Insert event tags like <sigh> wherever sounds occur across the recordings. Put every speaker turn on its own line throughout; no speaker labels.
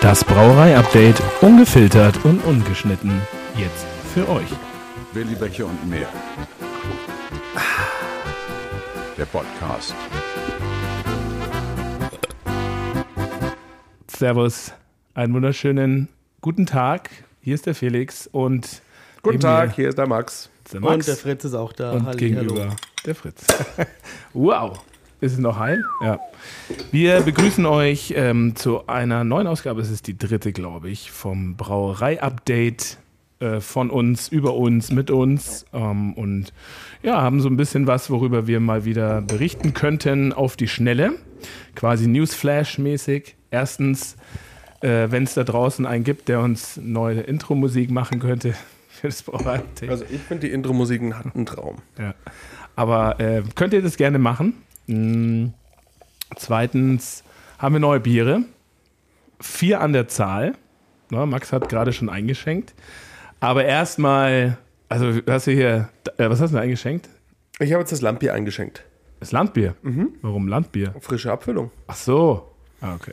Das Brauerei-Update ungefiltert und ungeschnitten. Jetzt für euch.
Willi Becher und mehr. Der Podcast.
Servus, einen wunderschönen guten Tag. Hier ist der Felix und
Guten Tag, hier ist der Max.
der Max
Und der Fritz ist auch da.
und
Halli,
gegenüber
hallo.
der Fritz. <laughs> wow. Ist es noch heil? Ja. Wir begrüßen euch ähm, zu einer neuen Ausgabe. Es ist die dritte, glaube ich, vom Brauerei-Update äh, von uns, über uns, mit uns. Ähm, und ja, haben so ein bisschen was, worüber wir mal wieder berichten könnten auf die Schnelle. Quasi Newsflash-mäßig. Erstens, äh, wenn es da draußen einen gibt, der uns neue Intro-Musik machen könnte <laughs> für das Brauerei-Update.
Also ich finde die Intro-Musiken hat einen Traum.
Ja. Aber äh, könnt ihr das gerne machen? Mm. Zweitens haben wir neue Biere. Vier an der Zahl. Na, Max hat gerade schon eingeschenkt. Aber erstmal, also hast du hier, äh, was hast du denn eingeschenkt?
Ich habe jetzt das Landbier eingeschenkt.
Das Landbier. Warum Landbier?
Frische Abfüllung.
Ach so. Ah, okay.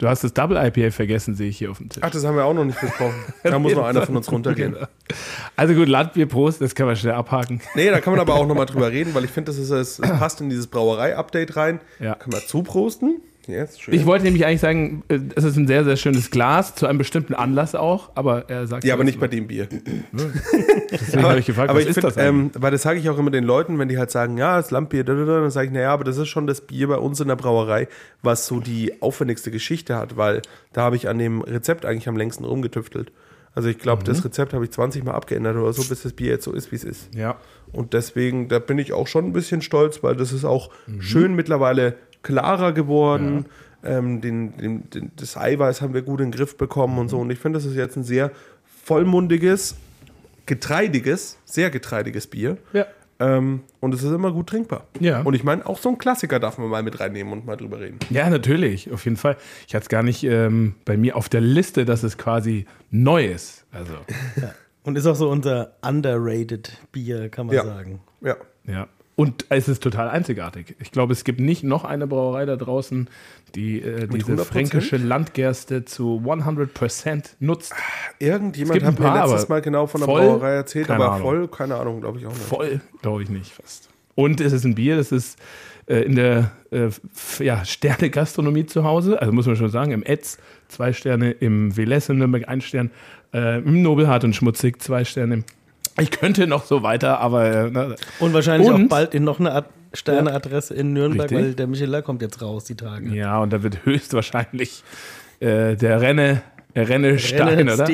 Du hast das Double IPA vergessen, sehe ich hier auf dem Tisch.
Ach, das haben wir auch noch nicht besprochen. <laughs> Da muss noch einer von uns runtergehen.
Also gut, Landbier, Prost, das kann man schnell abhaken.
Nee, da kann man aber auch nochmal <laughs> drüber reden, weil ich finde, das ist, es passt in dieses Brauerei-Update rein.
Ja.
Kann man zuprosten. Schön.
Ich wollte nämlich eigentlich sagen, äh, es ist ein sehr, sehr schönes Glas, zu einem bestimmten Anlass auch, aber er sagt.
ja, aber nicht bei dem Bier. <laughs>
Deswegen <laughs> habe ich gefragt,
aber
was
ich
ist
finde,
das
ähm, weil das sage ich auch immer den Leuten, wenn die halt sagen, ja, das Landbier, da, da, da, dann sage ich, naja, aber das ist schon das Bier bei uns in der Brauerei, was so die aufwendigste Geschichte hat, weil da habe ich an dem Rezept eigentlich am längsten rumgetüftelt. Also ich glaube,
Mhm.
das Rezept habe ich 20 Mal abgeändert oder so, bis das Bier jetzt so ist, wie es ist.
Ja.
Und deswegen, da bin ich auch schon ein bisschen stolz, weil das ist auch
Mhm.
schön mittlerweile klarer geworden. Ähm, den, den, den, das Eiweiß haben wir gut in den Griff bekommen und so.
Mhm.
Und ich finde, das ist jetzt ein sehr vollmundiges, getreidiges, sehr getreidiges Bier.
Ja.
Ähm, und es ist immer gut trinkbar.
Ja.
Und ich meine, auch so ein Klassiker darf man mal mit reinnehmen und mal drüber reden.
Ja, natürlich, auf jeden Fall. Ich hatte es gar nicht ähm, bei mir auf der Liste, dass es quasi neu ist. Also, <laughs>
Und ist auch so unser underrated Bier, kann man
Ja.
sagen.
Ja.
ja. Und es ist total einzigartig. Ich glaube, es gibt nicht noch eine Brauerei da draußen, die äh, diese
100%?
fränkische Landgerste zu 100% nutzt.
Irgendjemand hat
paar,
mir letztes Mal genau von der
voll?
Brauerei erzählt, aber
Ahnung.
voll, keine Ahnung, glaube ich auch nicht.
Voll, glaube ich nicht fast. Und es ist ein Bier, das ist äh, in der äh, ja, Sterne-Gastronomie zu Hause. Also muss man schon sagen, im Etz zwei Sterne, im Veles in Nürnberg ein Stern, äh, im Nobelhart und Schmutzig zwei Sterne. Ich könnte noch so weiter, aber na,
Und wahrscheinlich
Und-
auch bald in noch eine Ad Sterneadresse in Nürnberg,
Richtig.
weil der Michelin kommt jetzt raus, die Tage.
ja, und da wird höchstwahrscheinlich äh, der Renne, der Rennestein, oder?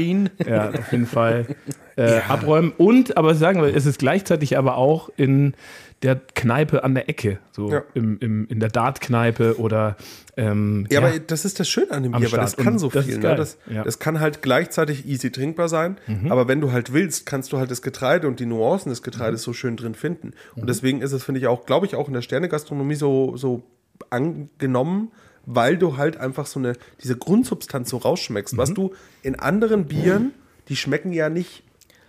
Ja, auf jeden Fall <laughs> äh, abräumen. Und, aber sagen wir, es ist gleichzeitig aber auch in der Kneipe an der Ecke, so
Ja.
im, im, in der Dart-Kneipe oder ähm,
Ja, aber das ist das Schöne an dem Bier, weil das kann so
das
viel. Ne? Das,
Ja. Mhm.
das kann halt gleichzeitig easy trinkbar sein, aber wenn du halt willst, kannst du halt das Getreide und die Nuancen des Getreides
Mhm.
so schön drin finden. Und deswegen ist es, finde ich, auch, glaube ich, auch in der Sternegastronomie so, so angenommen, weil du halt einfach so eine, diese Grundsubstanz so rausschmeckst.
Mhm.
Was du in anderen Bieren, die schmecken ja nicht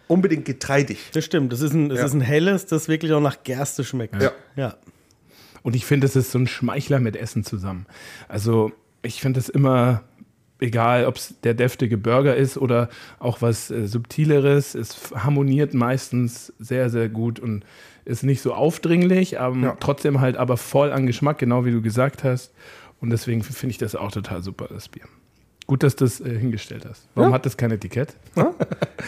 unbedingt getreidig.
Das stimmt, das ist ein, das
Ja.
ist ein helles, das wirklich auch nach Gerste schmeckt.
Ja.
ja.
Und ich finde, es ist so ein Schmeichler mit Essen zusammen. Also ich finde es immer, egal ob es der deftige Burger ist oder auch was äh, Subtileres, es harmoniert meistens sehr, sehr gut und ist nicht so aufdringlich, aber
Ja.
trotzdem halt aber voll an Geschmack, genau wie du gesagt hast. Und deswegen finde ich das auch total super, das Bier. Gut, dass du das äh, hingestellt hast. Warum
Ja.
hat das kein Etikett?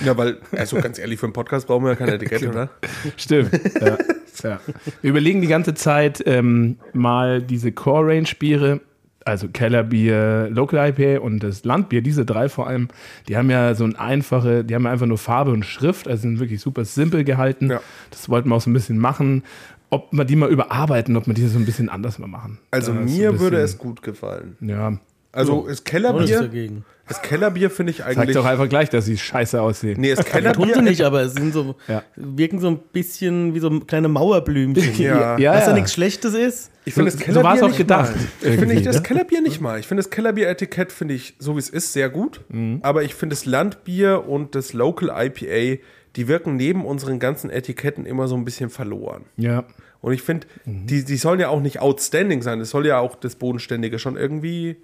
Ja, <laughs> weil, also ganz ehrlich, für einen Podcast brauchen wir ja kein Etikett, oder? <laughs>
Stimmt. ja. Ja. Wir überlegen die ganze Zeit ähm, mal diese Core Range Biere, also Kellerbier, Local IPA und das Landbier, diese drei vor allem, die haben ja so ein einfache, die haben ja einfach nur Farbe und Schrift, also sind wirklich super simpel gehalten.
Ja.
Das wollten wir auch so ein bisschen machen. Ob wir die mal überarbeiten, ob wir die so ein bisschen anders mal machen.
Also
Da ist so
mir würde es gut gefallen.
Ja.
Also das
Nichts
Kellerbier,
dagegen.
das Kellerbier finde ich
Sag
eigentlich.
doch einfach gleich, dass sie scheiße aussehen.
Nee, das <laughs>
Tun
Kellerbier.
sie nicht, aber es sind so,
Ja.
wirken so ein bisschen wie so kleine Mauerblümchen. <laughs>
Ja.
ja,
Was ja nichts Schlechtes ist.
Ich finde
So-
das
so
Kellerbier
war's auch
nicht
gedacht,
Mal. Ich finde das
ne?
Kellerbier nicht mal. Ich finde das Kellerbier-Etikett finde ich so wie es ist sehr gut.
Mhm.
Aber ich finde das Landbier und das Local IPA, die wirken neben unseren ganzen Etiketten immer so ein bisschen verloren.
Ja.
Und ich finde, die, die sollen ja auch nicht outstanding sein. Das soll ja auch das Bodenständige schon irgendwie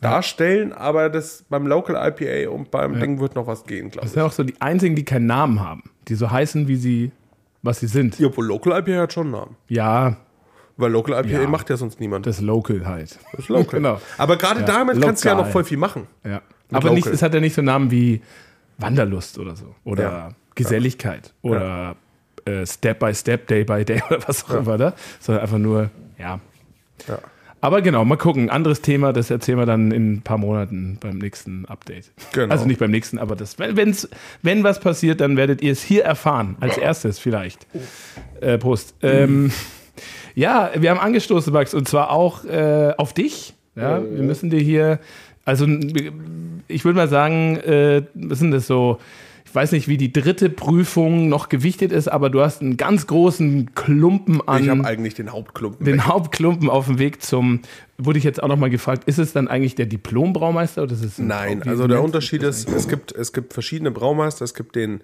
darstellen, aber das beim Local IPA und beim Ding wird noch was gehen, glaube
Das
ich.
sind auch so die einzigen, die keinen Namen haben. Die so heißen, wie sie, was sie sind.
Ja, obwohl Local IPA hat schon einen Namen.
Ja,
Weil Local IPA
Ja.
macht ja sonst niemand.
das Local halt.
Das ist Local. <laughs>
genau.
Aber gerade damit kannst du ja noch voll viel machen.
Ja. Aber nicht,
Local.
es hat ja nicht so Namen wie Wanderlust oder so. Oder
Ja.
Geselligkeit. Oder äh, Step by Step, Day by Day <laughs> oder was auch immer da. Sondern einfach nur, ja.
Ja.
Aber genau, mal gucken. Anderes Thema, das erzählen wir dann in ein paar Monaten beim nächsten Update.
Genau.
Also nicht beim nächsten, aber das, wenn, wenn's, wenn was passiert, dann werdet ihr es hier erfahren. Als erstes vielleicht. Äh, Prost. Ähm, ja, wir haben angestoßen, Max, und zwar auch äh, auf dich. Ja, wir müssen dir hier, also ich würde mal sagen, äh, was sind das so? Ich weiß nicht, wie die dritte Prüfung noch gewichtet ist, aber du hast einen ganz großen Klumpen an
Ich habe eigentlich den Hauptklumpen.
den
weg.
Hauptklumpen auf dem Weg zum, wurde ich jetzt auch nochmal gefragt, ist es dann eigentlich der Diplom-Braumeister oder ist es ein
Nein, also der Unterschied ist, es gibt, es gibt verschiedene Braumeister. Es gibt den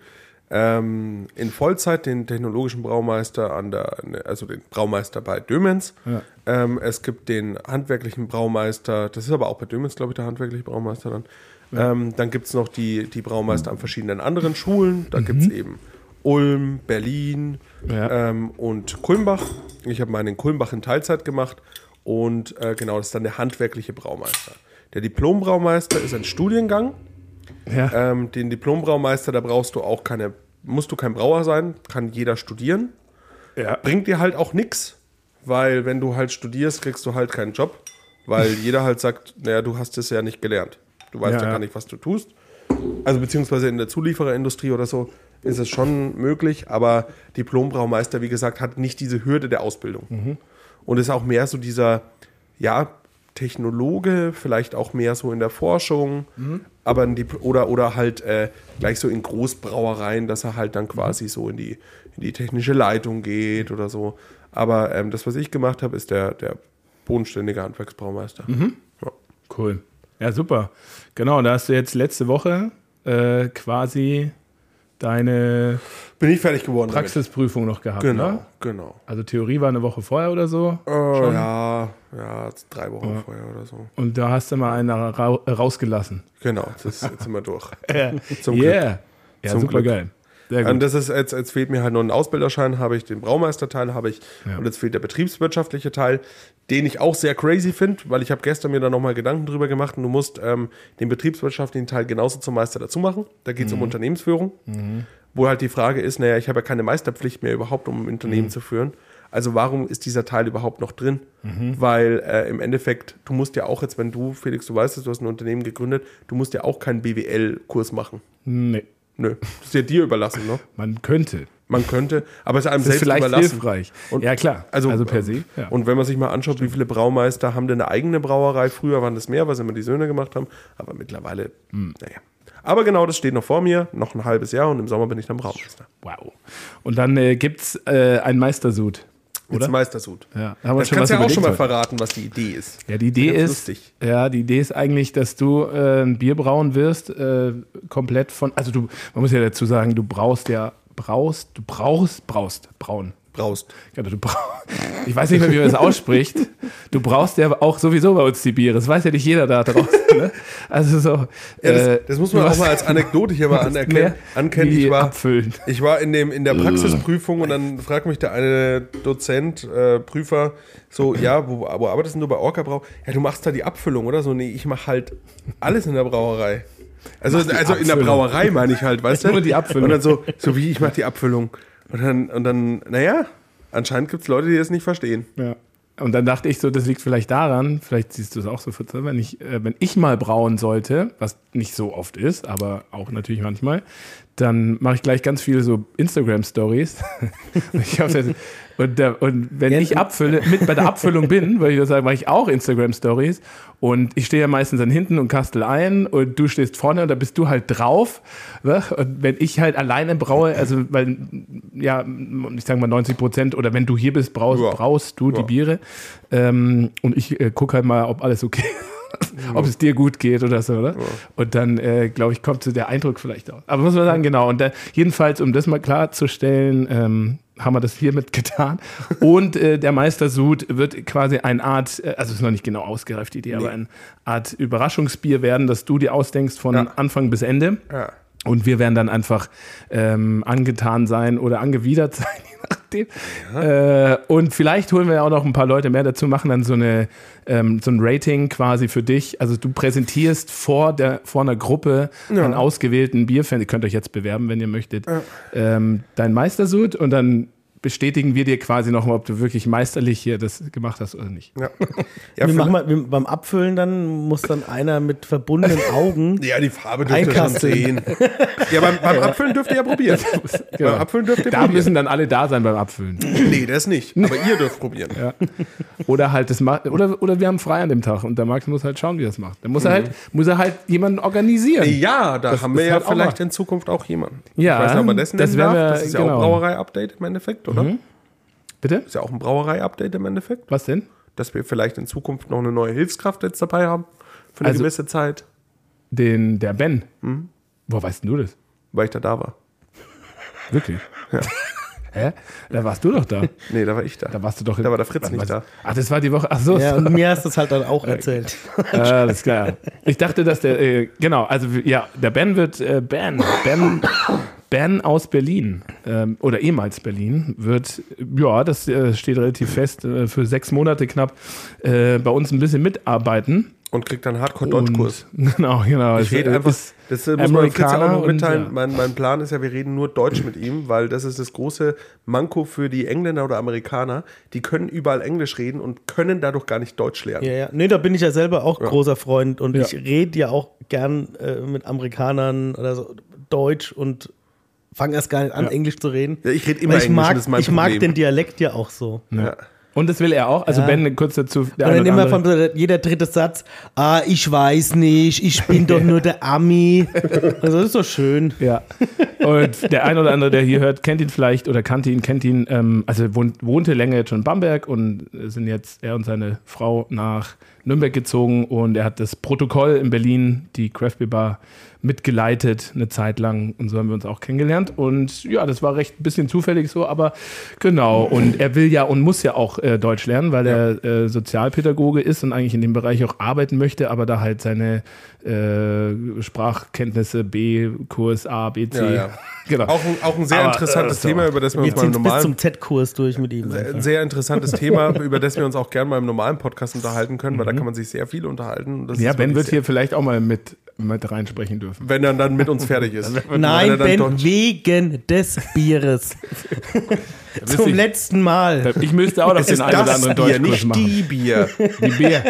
ähm, in Vollzeit, den technologischen Braumeister an der, also den Braumeister bei Dömens.
Ja.
Ähm, es gibt den handwerklichen Braumeister, das ist aber auch bei Dömens, glaube ich, der handwerkliche Braumeister dann. Ähm, dann gibt es noch die, die Braumeister an verschiedenen anderen Schulen. Da gibt es eben Ulm, Berlin
Ja.
ähm, und Kulmbach. Ich habe meinen in Kulmbach in Teilzeit gemacht. Und äh, genau, das ist dann der handwerkliche Braumeister. Der Diplombraumeister ist ein Studiengang.
Ja.
Ähm, den Diplombraumeister, da brauchst du auch keine, musst du kein Brauer sein, kann jeder studieren.
ja.
Bringt dir halt auch nichts, weil wenn du halt studierst, kriegst du halt keinen Job, weil jeder halt sagt, naja, du hast es ja nicht gelernt. Du weißt
Ja,
ja, gar nicht, was du tust. Also beziehungsweise in der Zuliefererindustrie oder so ist es schon möglich, aber Diplombraumeister, wie gesagt, hat nicht diese Hürde der Ausbildung.
Mhm.
Und ist auch mehr so dieser, ja, Technologe, vielleicht auch mehr so in der Forschung,
Mhm.
aber oder, oder halt äh, gleich so in Großbrauereien, dass er halt dann
Mhm.
quasi so in die, in die technische Leitung geht oder so. Aber ähm, das, was ich gemacht habe, ist der, der bodenständige Handwerksbraumeister.
Mhm.
Ja.
Cool. Ja, super. Genau, da hast du jetzt letzte Woche äh, quasi deine
Bin ich fertig geworden. damit.
Praxisprüfung noch gehabt.
Genau,
Ne?
genau.
Also Theorie war eine Woche vorher oder so.
Äh, ja, ja, drei Wochen vorher oder so.
Und da hast du mal einen ra rausgelassen.
Genau, das ist, jetzt sind wir durch.
Ja, <laughs>
Zum Glück.
yeah. Ja,
Zum
super
Glück.
geil. Gut.
Und das ist jetzt, jetzt fehlt mir halt noch ein Ausbilderschein, habe ich den Braumeisterteil, habe ich
Ja.
und jetzt fehlt der betriebswirtschaftliche Teil, den ich auch sehr crazy finde, weil ich habe gestern mir da nochmal Gedanken drüber gemacht und du musst ähm, den betriebswirtschaftlichen Teil genauso zum Meister dazu machen. Da geht es
Mhm.
um Unternehmensführung, wo halt die Frage ist, naja, ich habe ja keine Meisterpflicht mehr überhaupt, um ein Unternehmen
Mhm.
zu führen. Also warum ist dieser Teil überhaupt noch drin? Weil äh, im Endeffekt, du musst ja auch jetzt, wenn du, Felix, du weißt es, du hast ein Unternehmen gegründet, du musst ja auch keinen BWL-Kurs machen.
nee,
Nö, das ist ja dir überlassen, ne?
man könnte.
Man könnte, aber es ist einem
Das ist
selbst
vielleicht
überlassen.
hilfreich.
Und-
ja, klar.
Also,
Also, per se. Ja.
Und wenn man sich mal anschaut, wie viele Braumeister haben denn eine eigene Brauerei? Früher waren das mehr, weil sie immer die Söhne gemacht haben. Aber mittlerweile,
Hm.
naja. Aber genau, das steht noch vor mir. Noch ein halbes Jahr und im Sommer bin ich dann Braumeister.
wow. Und dann äh, gibt es äh, einen Meistersud.
Jetzt
Oder?
Meistersud.
Ja, haben
Das kannst du ja auch schon mal
heute.
verraten, was die Idee ist.
Ja, die Idee ist,
lustig.
ja, die Idee ist eigentlich, dass du äh, ein Bier brauen wirst, äh, komplett von, also du, man muss ja dazu sagen, du brauchst ja, brauchst, du brauchst, brauchst, brauen.
Braust.
Ja, du brauchst, ich weiß nicht mehr, wie man das ausspricht. Du brauchst ja auch sowieso bei uns die Biere. Das weiß ja nicht jeder da draußen. Ne? Also so.
Ja, das,
äh,
das muss man auch mal als Anekdote hier mal <laughs> anerkennen. ankennen. Ich war,
abfüllen.
Ich war in, dem, in der Praxisprüfung und dann fragt mich der eine Dozent, äh, Prüfer, so, ja, wo, wo arbeitest denn du bei Orca Brau? Ja, du machst da die Abfüllung, oder? So, nee, ich mache halt alles in der Brauerei. Also, also in der. Brauerei meine ich halt, weißt du?
Nur die Abfüllung.
Und dann so, so wie ich mache die Abfüllung. Und dann, und dann naja, anscheinend gibt es Leute, die das nicht verstehen.
Ja. Und dann dachte ich so, das liegt vielleicht daran, vielleicht siehst du es auch so, Fritze, wenn ich, äh, wenn ich mal brauen sollte, was nicht so oft ist, aber auch natürlich manchmal, dann mache ich gleich ganz viele so Instagram-Stories. <laughs> Und, und wenn ich abfülle, mit bei der Abfüllung bin, würde ich das sagen, mache ich auch Instagram-Stories. Und ich stehe ja meistens dann hinten und kastel ein und du stehst vorne und da bist du halt drauf. ne? Und wenn ich halt alleine braue, also weil, ja, ich sage mal 90 Prozent, oder wenn du hier bist, braust,
Ja.
braust du die
Ja.
Biere. Ähm, und ich äh, gucke halt mal, ob alles okay ist. <laughs> ob es dir gut geht oder so, oder? Und dann, äh, glaube ich, kommt so der Eindruck vielleicht auch. Aber muss man sagen, genau. Und da, jedenfalls, um das mal klarzustellen, ähm, haben wir das hiermit getan. Und äh, der Meistersud wird quasi eine Art, äh, also ist noch nicht genau ausgereift, die Idee, aber eine Art Überraschungsbier werden, das du dir ausdenkst von
Ja.
Anfang bis Ende.
Ja.
Und wir werden dann einfach ähm, angetan sein oder angewidert <laughs> sein, je nachdem. Äh, und vielleicht holen wir ja auch noch ein paar Leute mehr dazu, machen dann so, eine, ähm, so ein Rating quasi für dich. Also du präsentierst vor, der, vor einer Gruppe einen ausgewählten Bierfan, ihr könnt euch jetzt bewerben, wenn ihr möchtet, ähm, dein Meistersud und dann bestätigen wir dir quasi nochmal, ob du wirklich meisterlich hier das gemacht hast oder nicht.
Ja. <laughs> Ja,
wir machen mal, wir, beim Abfüllen dann muss dann einer mit verbundenen Augen. <laughs>
ja, die Farbe dürft ihr schon sehen. Ja, beim, beim Abfüllen dürft ihr ja probieren. <laughs>
Genau.
Beim Abfüllen dürft ihr
Da
probieren.
müssen dann alle da sein beim Abfüllen.
Nee, das nicht. Aber ihr dürft probieren.
Ja. Oder halt das macht, oder, oder wir haben frei an dem Tag und der Max muss halt schauen, wie er es macht. Dann muss er halt, muss er halt jemanden organisieren.
Ja, da
Das
haben wir ja
halt
vielleicht in Zukunft auch jemanden.
Ja,
ich weiß nicht, ob man das
das
nennen darf.
wir-
Das ist ja auch
genau.
ein Brauerei-Update im Endeffekt, oder?
Bitte?
Ist ja auch ein Brauerei-Update im Endeffekt.
Was denn?
Dass wir vielleicht in Zukunft noch eine neue Hilfskraft jetzt dabei haben. Für eine
Also-
gewisse Zeit,
Den, der Ben.
Mhm.
Woher weißt denn du das?
weil ich da da war.
Wirklich? <laughs> Hä? Da warst du doch da. <laughs>
Nee, da war ich da.
Da warst du doch.
Da war der Fritz nicht da.
Ach, das war die Woche. Ach so.
Ja, und mir hast du es halt dann auch <laughs> erzählt.
Ah, Alles klar. Ich dachte, dass der, äh, genau, also ja, der Ben wird, äh, Ben, Ben, Ben aus Berlin ähm, oder ehemals Berlin wird, ja, das äh, steht relativ fest, äh, für sechs Monate knapp äh, bei uns ein bisschen mitarbeiten.
Und kriegt dann Hardcore-Deutschkurs. <laughs>
Genau, genau.
Ich rede einfach,
ist
das muss man Fritz auch
Amerikaner
noch mitteilen.
und, ja.
mein, mein Plan ist ja, wir reden nur Deutsch mit ihm, weil das ist das große Manko für die Engländer oder Amerikaner. Die können überall Englisch reden und können dadurch gar nicht Deutsch lernen.
Ja, ja. Nee, da bin ich ja selber auch großer Freund und
Ja.
ich rede ja auch gern äh, mit Amerikanern oder so Deutsch und fange erst gar nicht an,
Ja.
Englisch zu reden.
Ja, ich rede immer
ich
Englisch,
mag,
das ist mein
ich mag
Problem.
den Dialekt ja auch so.
Ja.
Und das will er auch. Also
Ja.
Ben, kurz dazu.
Und dann immer von jeder dritte Satz, ah, ich weiß nicht, ich bin doch nur der Ami. <laughs> Also das ist so schön.
Ja. Und der ein oder andere, der hier hört, kennt ihn vielleicht oder kannte ihn, kennt ihn. Ähm, also wohnt, wohnte länger jetzt schon in Bamberg und sind jetzt er und seine Frau nach Nürnberg gezogen und er hat das Protokoll in Berlin, die Craft Beer Bar, mitgeleitet eine Zeit lang und so haben wir uns auch kennengelernt und ja, das war recht ein bisschen zufällig so, aber genau und er will ja und muss ja auch äh, Deutsch lernen, weil er äh, Sozialpädagoge ist und eigentlich in dem Bereich auch arbeiten möchte, aber da halt seine äh, Sprachkenntnisse B, Kurs A, B, C,
Ja, ja. <laughs>
genau.
Auch, ein, auch ein sehr
Aber,
interessantes
äh.
Thema, über das wir uns mal im
ziehen bis
normalen
zum Z-Kurs durch mit ihm.
ein sehr interessantes Thema, <laughs> über das wir uns auch gerne mal im normalen Podcast unterhalten können, weil
Mhm.
da kann man sich sehr viel unterhalten.
Ja, Ben wird hier vielleicht auch mal mit, mit reinsprechen dürfen.
wenn er dann mit uns fertig ist. <laughs> Wenn
Nein,
dann
Ben,
Deutsch-
wegen des Bieres. <laughs> Zum
ich-
letzten Mal.
Ich müsste auch noch den einen oder anderen
Bier,
Deutschkurs
nicht
machen.
die Bier. <laughs>
Die Bier.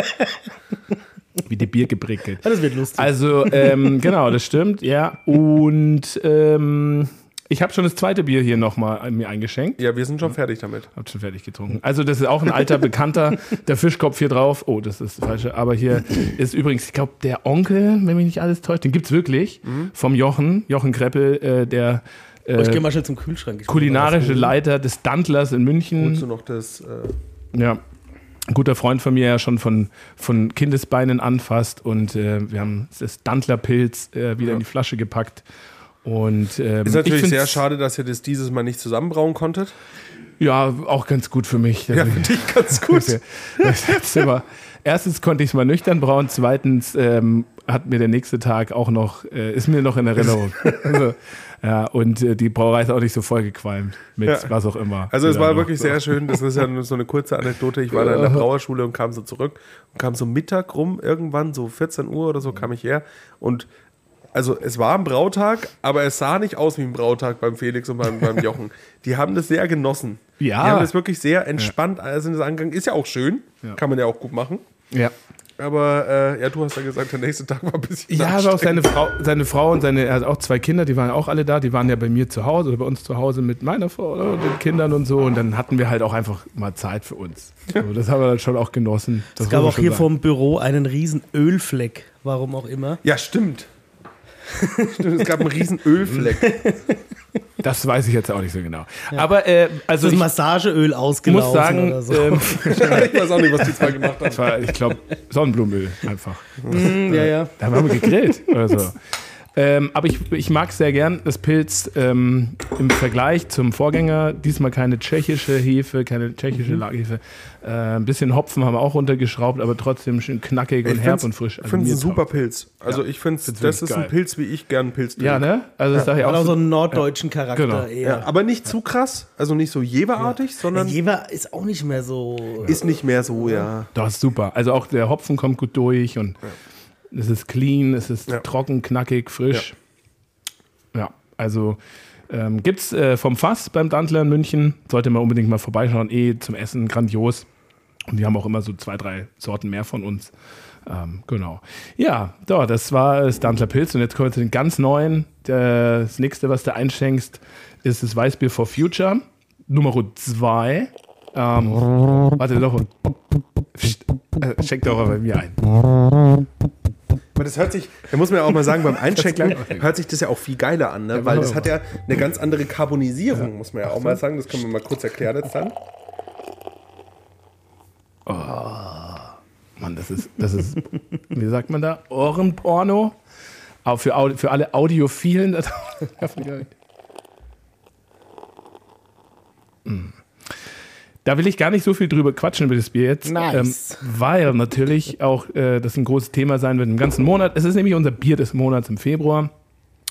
Wie die Bier geprickelt.
Das wird lustig.
Also, ähm, genau, das stimmt, ja. Und ähm, ich habe schon das zweite Bier hier nochmal mir eingeschenkt.
Ja, wir sind schon fertig damit.
Hab schon fertig getrunken. Also, das ist auch ein alter Bekannter. <laughs> Der Fischkopf hier drauf. Oh, das ist das Falsche. Aber hier ist übrigens, ich glaube, der Onkel, wenn mich nicht alles täuscht, den gibt's wirklich. Vom Jochen, Jochen Kreppel, äh, der
Oh, ich
äh,
gehe mal schnell zum Kühlschrank. Ich
kulinarische Leiter des Dantlers in München.
Holst du noch das? Äh,
Ja. Ein guter Freund von mir ja schon von, von Kindesbeinen anfasst und äh, wir haben das Dantlerpilz äh, wieder in die Flasche gepackt. Und, ähm,
ist
ich
natürlich sehr schade, dass ihr das dieses Mal nicht zusammenbrauen konntet.
Ja, auch ganz gut für mich.
Ja, für dich ganz <laughs> gut.
Das erstens konnte ich es mal nüchtern brauen, zweitens ähm, hat mir der nächste Tag auch noch, äh, ist mir noch in Erinnerung. <laughs> also, ja, und äh, die Brauerei ist auch nicht so vollgequalmt mit
Ja.
was auch immer.
Also es
Die
war wirklich sehr schön. Das ist ja nur so eine kurze Anekdote. Ich war da in der <laughs> Brauerschule und kam so zurück und kam so Mittag rum, irgendwann so 14 Uhr oder so kam ich her. Und also es war ein Brautag, aber es sah nicht aus wie ein Brautag beim Felix und beim, beim <laughs> Jochen. Die haben das sehr genossen.
Ja.
Die haben das wirklich sehr entspannt also das angegangen. Ist ja auch schön.
Ja.
Kann man ja auch gut machen.
Ja.
Aber äh, ja, du hast ja gesagt, der nächste Tag war ein bisschen
Ja, aber auch seine Frau, seine Frau und seine, er hat auch zwei Kinder, die waren auch alle da, die waren ja bei mir zu Hause oder bei uns zu Hause mit meiner Frau oder, und den Kindern und so. Und dann hatten wir halt auch einfach mal Zeit für uns. So, das haben wir dann schon auch genossen. Das
Es gab auch hier
sagen.
vom Büro einen riesen Ölfleck, warum auch immer.
Ja, stimmt. <laughs> stimmt. Es gab einen riesen Ölfleck. <laughs>
Das weiß ich jetzt auch nicht so genau. Aber äh, also
Das
ich
Massageöl ausgelaufen
muss sagen,
oder so.
ähm, <laughs>
ich weiß auch nicht, was die zwei gemacht haben.
das war, ich glaube, Sonnenblumenöl einfach.
Hm, ja, ja.
Da haben wir gegrillt oder so. Ähm, aber ich, ich mag sehr gern das Pilz ähm, im Vergleich zum Vorgänger. Diesmal keine tschechische Hefe, keine tschechische
Mhm.
Lagerhefe. Äh, ein bisschen Hopfen haben wir auch runtergeschraubt, aber trotzdem schön knackig und
Ich
herb
find's-
und frisch.
Ich finde es ein super. Pilz. Also ich finde,
Find's
das ist
wirklich
ein
geil.
Pilz, wie ich gern Pilz trinke.
Ja, ne? Also das sage ich
Hat
auch.
auch so einen norddeutschen Charakter
Genau.
eher.
Ja, aber nicht zu krass, also nicht so jeverartig, sondern
Jever ist auch nicht mehr so.
ist nicht mehr so, ja.
das ist super. Also auch der Hopfen kommt gut durch und es ist clean, es ist
Ja.
trocken, knackig, frisch. Ja, also ähm, gibt es äh, vom Fass beim Dantler in München. Sollte man unbedingt mal vorbeischauen. Eh zum Essen grandios. Und die haben auch immer so zwei, drei Sorten mehr von uns. Ähm, genau. Ja, so, das war das Dantler Pilz. Und jetzt kommen wir zu den ganz neuen. Das nächste, was du einschenkst, ist das Weißbier for Future. Nummer zwei. Ähm, warte doch. Psst, äh, Schenk doch mal bei mir ein.
Aber das hört sich, da muss man ja auch mal sagen, beim <laughs>
gleich
hört sich das ja auch viel geiler an, ne? weil
mach
das hat ja eine ganz andere Carbonisierung, muss man ja auch mal sagen. Das können wir mal kurz erklären jetzt dann.
Mann, das ist, das ist, wie sagt man da? Ohrenporno. Aber für, Audi- für alle Audiophilen. <laughs> das- Mm. Da will ich gar nicht so viel drüber quatschen über das Bier jetzt.
Nice.
Ähm, weil natürlich auch äh, das ein großes Thema sein wird im ganzen Monat. Es ist nämlich unser Bier des Monats im Februar.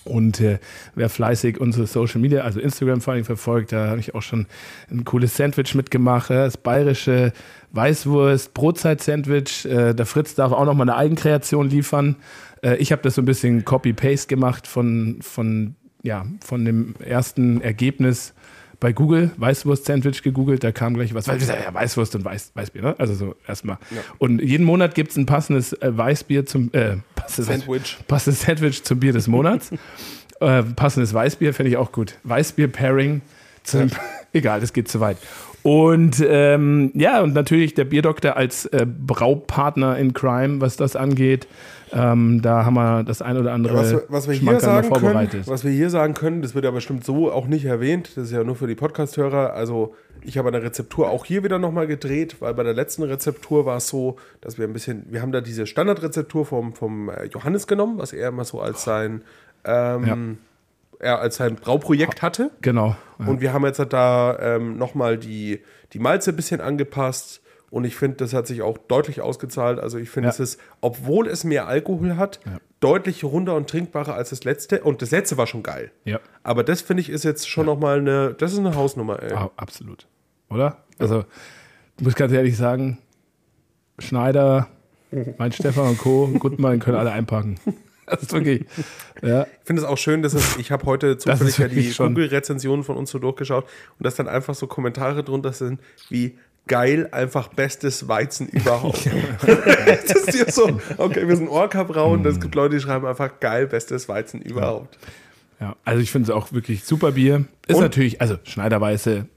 Und äh, wer fleißig unsere Social Media, also Instagram vor allem verfolgt, da habe ich auch schon ein cooles Sandwich mitgemacht. äh, Das bayerische Weißwurst, Brotzeit-Sandwich. Äh, der Fritz darf auch noch mal eine Eigenkreation liefern. Äh, ich habe das so ein bisschen Copy-Paste gemacht von, von, ja, von dem ersten Ergebnis bei Google, Weißwurst-Sandwich gegoogelt, da kam gleich was, ja, Weißwurst und Weiß, Weißbier, ne? Also so erstmal. Und jeden Monat gibt es ein passendes äh, Weißbier zum äh, passendes,
Sandwich.
passendes Sandwich zum Bier des Monats. <laughs> äh, passendes Weißbier fände ich auch gut. Weißbier-Pairing. zum- <laughs> Egal, das geht zu weit. Und ähm, ja, und natürlich der Bierdoktor als äh, Braupartner in Crime, was das angeht. Ähm, da haben wir das ein oder andere
Was, wir- was, wir hier sagen können,
vorbereitet.
was wir hier sagen können, das wird aber bestimmt so auch nicht erwähnt. Das ist ja nur für die Podcast-Hörer. Also ich habe eine Rezeptur auch hier wieder nochmal gedreht, weil bei der letzten Rezeptur war es so, dass wir ein bisschen, wir haben da diese Standardrezeptur vom, vom äh, Johannes genommen, was er immer so als sein, ähm, er als sein Brauprojekt hatte.
Genau. Ja.
Und wir haben jetzt halt da ähm, nochmal die, die Malze ein bisschen angepasst. Und ich finde, das hat sich auch deutlich ausgezahlt. Also ich finde,
Ja.
es ist, obwohl es mehr Alkohol hat, deutlich runder und trinkbarer als das letzte. Und das letzte war schon geil.
Ja.
Aber das finde ich ist jetzt schon nochmal eine, das ist eine Hausnummer, ey.
Ah, absolut. Oder? Also, ich muss ganz ehrlich sagen, Schneider, mein Stefan und Co., Gutmann können alle einpacken. Das ist wirklich, ja,
Ich finde es auch schön, dass es, ich habe heute zufällig ja die Google-Rezensionen von uns so durchgeschaut und dass dann einfach so Kommentare drunter sind wie geil, einfach bestes Weizen überhaupt. <laughs> das ist ja so, okay, wir sind Orca braun, es gibt Leute, die schreiben einfach geil, bestes Weizen überhaupt.
ja. Also, ich finde es auch wirklich super Bier. Ist
Und-
natürlich, also Schneiderweiße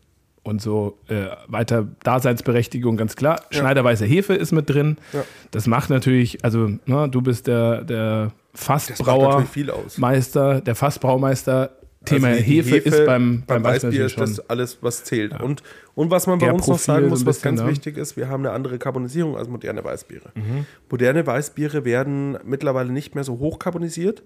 und so äh, weiter Daseinsberechtigung, ganz klar. Schneiderweiße Hefe ist mit drin.
Ja.
Das macht natürlich, also, ne, du bist der, der Fassbrauer.
natürlich viel aus.
Meister, der Fassbraumeister. Thema
Also die
Hefe, ist beim,
beim
Weißbier
Weißbier
schon.
das alles, was zählt. Und, und was man bei uns noch sagen muss, was ganz
ne?
wichtig ist, wir haben eine andere Carbonisierung als moderne Weißbiere. Moderne Weißbiere werden mittlerweile nicht mehr so hoch carbonisiert.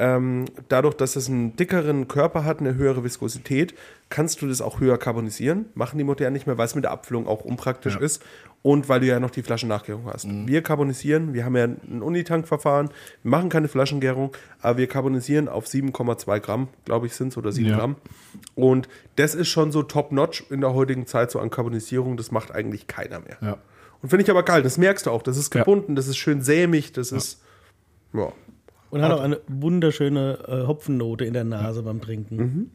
Ähm, dadurch, dass es einen dickeren Körper hat, eine höhere Viskosität, kannst du das auch höher carbonisieren. Machen die modernen nicht mehr, weil es mit der Abfüllung auch unpraktisch ist. Und weil du ja noch die Flaschennachgärung hast. Wir carbonisieren, wir haben ja ein Unitankverfahren, wir machen keine Flaschengärung, aber wir carbonisieren auf 7,2 Gramm, glaube ich, sind es oder 7
Ja.
Gramm. Und das ist schon so top-notch in der heutigen Zeit, so an Carbonisierung, das macht eigentlich keiner mehr.
Ja.
Und finde ich aber geil, das merkst du auch, das ist
Ja.
gebunden, das ist schön sämig, das ist, ja.
Und hat auch eine wunderschöne äh, Hopfennote in der Nase beim Trinken.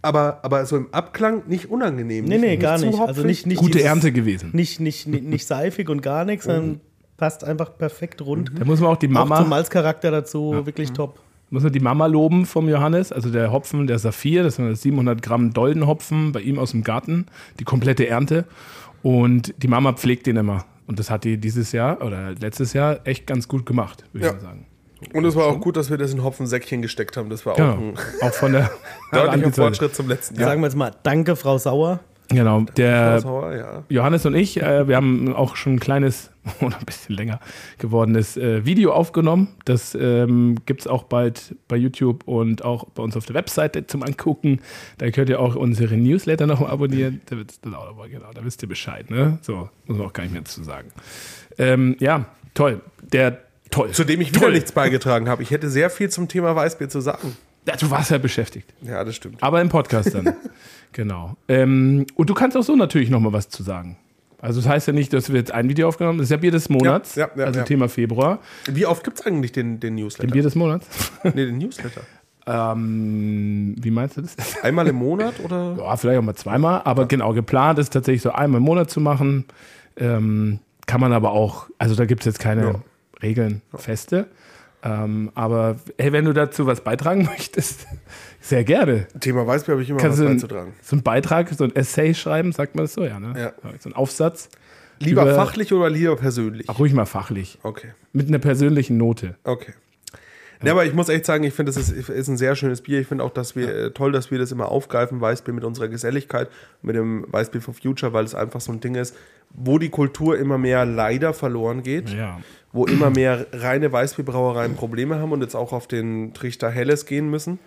Aber, aber so im Abklang nicht unangenehm.
Nee, nee, gar
zu
nicht.
hopfig.
Also nicht, nicht
Gute
dieses-
Ernte gewesen.
Nicht, nicht, nicht, nicht seifig und gar nichts, sondern passt einfach perfekt rund.
Da muss man auch die
Auch
Mama,
zum Malzcharakter dazu wirklich top.
Muss man die Mama loben vom Johannes, also der Hopfen, der Saphir, das sind 700 Gramm Doldenhopfen bei ihm aus dem Garten, die komplette Ernte. Und die Mama pflegt den immer. Und das hat die dieses Jahr oder letztes Jahr echt ganz gut gemacht, würde
Ja.
ich mal sagen.
Und es war auch gut, dass wir das in Hopfensäckchen gesteckt haben. Das war auch
Genau.
ein
Auch von der <laughs>
deutlicher. Fortschritt zum letzten Jahr.
Sagen wir jetzt mal, danke, Frau Sauer.
Genau, der
ja.
Johannes und ich, äh, wir haben auch schon ein kleines <laughs> oder ein bisschen länger gewordenes äh, Video aufgenommen. Das ähm, gibt es auch bald bei YouTube und auch bei uns auf der Webseite zum Angucken. Da könnt ihr auch unsere Newsletter noch abonnieren. Da, genau, da wisst ihr Bescheid. Ne? So, muss man auch gar nicht mehr zu sagen. Ähm, ja, toll. Der toll.
Zu dem ich wieder
Toll.
nichts beigetragen habe. Ich hätte sehr viel zum Thema Weißbier zu sagen.
Du warst ja beschäftigt.
Ja, das stimmt.
Aber im Podcast dann. <laughs> genau. Ähm, und du kannst auch so natürlich noch mal was zu sagen. Also das heißt ja nicht, dass wir jetzt ein Video aufgenommen haben. Das ist ja Bier des Monats.
Ja, ja, ja,
also
ja.
Thema Februar.
Wie oft gibt es eigentlich den, den Newsletter?
Bier des Monats. <laughs>
nee, den Newsletter.
ähm, wie meinst du das? <laughs>
Einmal im Monat oder?
Ja, vielleicht auch mal zweimal. Aber genau, geplant ist tatsächlich so einmal im Monat zu machen. Ähm, kann man aber auch, also da gibt es jetzt keine. Regeln, feste. Ähm, aber hey, wenn du dazu was beitragen <laughs> möchtest, sehr gerne.
Thema Weißbier habe ich immer
Kannst
was beizutragen.
so einen Beitrag, so ein Essay schreiben, sagt man das so, ja, ne?
Ja.
So ein Aufsatz.
Lieber
Über-
fachlich oder lieber persönlich?
Auch ruhig mal fachlich.
Okay,
Mit einer persönlichen Note.
okay. Ja, aber ich muss echt sagen, ich finde, das ist, ist ein sehr schönes Bier. Ich finde auch, dass wir äh, toll, dass wir das immer aufgreifen, Weißbier mit unserer Geselligkeit, mit dem Weißbier for Future, weil es einfach so ein Ding ist, wo die Kultur immer mehr leider verloren geht.
Ja.
wo immer mehr reine Weißbierbrauereien Probleme haben und jetzt auch auf den Trichter Helles gehen müssen.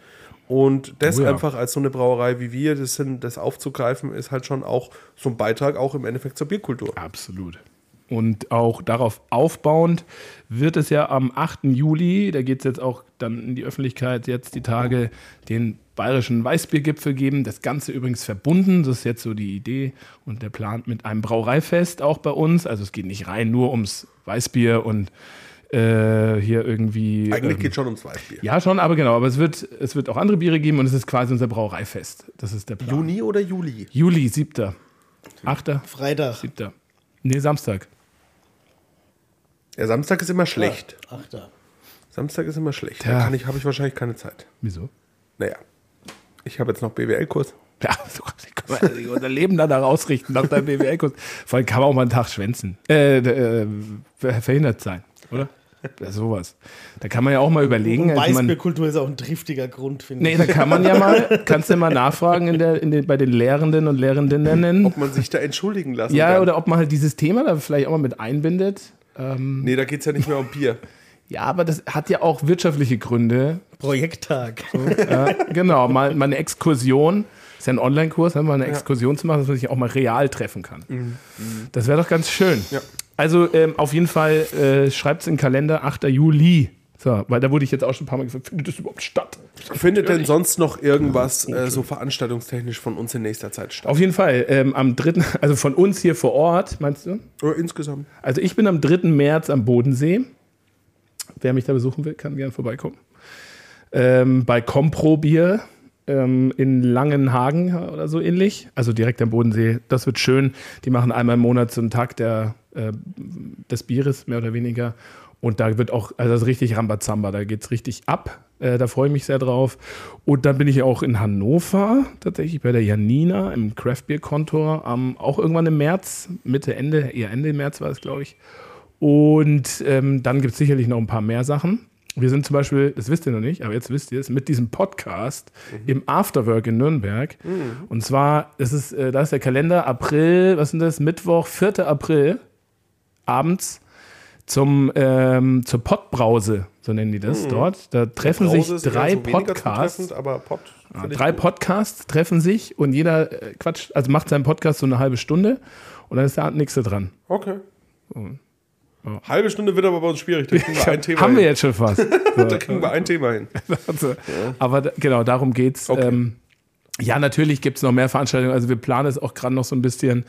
Und das
Oh ja.
einfach als so eine Brauerei wie wir, das, sind, das aufzugreifen, ist halt schon auch so ein Beitrag auch im Endeffekt zur Bierkultur.
Absolut. Und auch darauf aufbauend wird es ja am 8. Juli, da geht es jetzt auch dann in die Öffentlichkeit jetzt die Tage, den bayerischen Weißbiergipfel geben. Das Ganze übrigens verbunden, das ist jetzt so die Idee und der Plan mit einem Brauereifest auch bei uns. Also es geht nicht rein nur ums Weißbier und äh, hier irgendwie.
Eigentlich
ähm,
geht es schon ums Weißbier.
Ja, schon, aber genau. Aber es wird, es wird auch andere Biere geben und es ist quasi unser Brauereifest. Das ist der Plan.
Juni oder Juli?
Juli, 7. 8.
Freitag.
7. Nee, Samstag.
Ja, Samstag ist immer schlecht.
Achter.
Samstag ist immer schlecht.
Ja.
Da kann ich, habe ich wahrscheinlich keine Zeit.
Wieso?
Naja, ich habe jetzt noch BWL-Kurs.
Ja, <laughs> so kann man unser Leben danach ausrichten, nach deinem BWL-Kurs. Vor allem kann man auch mal einen Tag schwänzen. Äh, äh, verhindert sein, oder? Ja, sowas. Da kann man ja auch mal überlegen. Also
Weißbierkultur ist auch ein triftiger Grund, finde
nee,
ich.
da kann man ja mal, <laughs> kannst du mal nachfragen in der, in den, bei den Lehrenden und Lehrerinnen.
Ob man sich da entschuldigen lassen
Ja,
kann.
oder ob man halt dieses Thema da vielleicht auch mal mit einbindet.
Nee, da geht es ja nicht mehr um Bier. <laughs>
Ja, aber das hat ja auch wirtschaftliche Gründe.
Projekttag.
Ja, genau, mal, mal eine Exkursion. Ist ja ein Online-Kurs, ne, mal eine Exkursion zu machen, dass man sich auch mal real treffen kann. Das wäre doch ganz schön.
Ja.
Also ähm, auf jeden Fall äh, schreibt es in den Kalender 8. Juli. So, weil da wurde ich jetzt auch schon ein paar Mal gefragt, findet das überhaupt statt?
Findet denn sonst noch irgendwas äh, so veranstaltungstechnisch von uns in nächster Zeit statt?
Auf jeden Fall, ähm, am 3., also von uns hier vor Ort, meinst du?
Oder insgesamt?
Also ich bin am 3. März am Bodensee. Wer mich da besuchen will, kann gerne vorbeikommen. Ähm, bei Compro Bier ähm, in Langenhagen oder so ähnlich. Also direkt am Bodensee. Das wird schön. Die machen einmal im Monat so einen Tag der, äh, des Bieres, mehr oder weniger. Und da wird auch, also das ist richtig Rambazamba, da geht es richtig ab. Äh, da freue ich mich sehr drauf. Und dann bin ich auch in Hannover, tatsächlich bei der Janina im Craft Beer Kontor, am, auch irgendwann im März, Mitte, Ende, eher Ende März war es, glaube ich. Und ähm, dann gibt es sicherlich noch ein paar mehr Sachen. Wir sind zum Beispiel, das wisst ihr noch nicht, aber jetzt wisst ihr es, mit diesem Podcast im Afterwork in Nürnberg. Und zwar, das ist, äh, da ist der Kalender April, was sind das? Mittwoch, 4. April, abends zum, ähm, zur Pottbrause, so nennen die das dort. Da treffen sich drei
so
Podcasts.
aber Pod.
Ja,
find ich
drei. Podcasts treffen sich und jeder äh, quatscht, also macht seinen Podcast so eine halbe Stunde und dann ist der nächste dran.
Okay. Halbe Stunde wird aber bei uns schwierig. Da kriegen wir <laughs> ein Thema
Haben
hin.
wir jetzt schon fast. <laughs>
Da kriegen wir ein Thema hin. <laughs>
Also, Aber da, genau, darum geht's.
Okay.
Ähm, ja, natürlich gibt es noch mehr Veranstaltungen. Also wir planen es auch gerade noch so ein bisschen.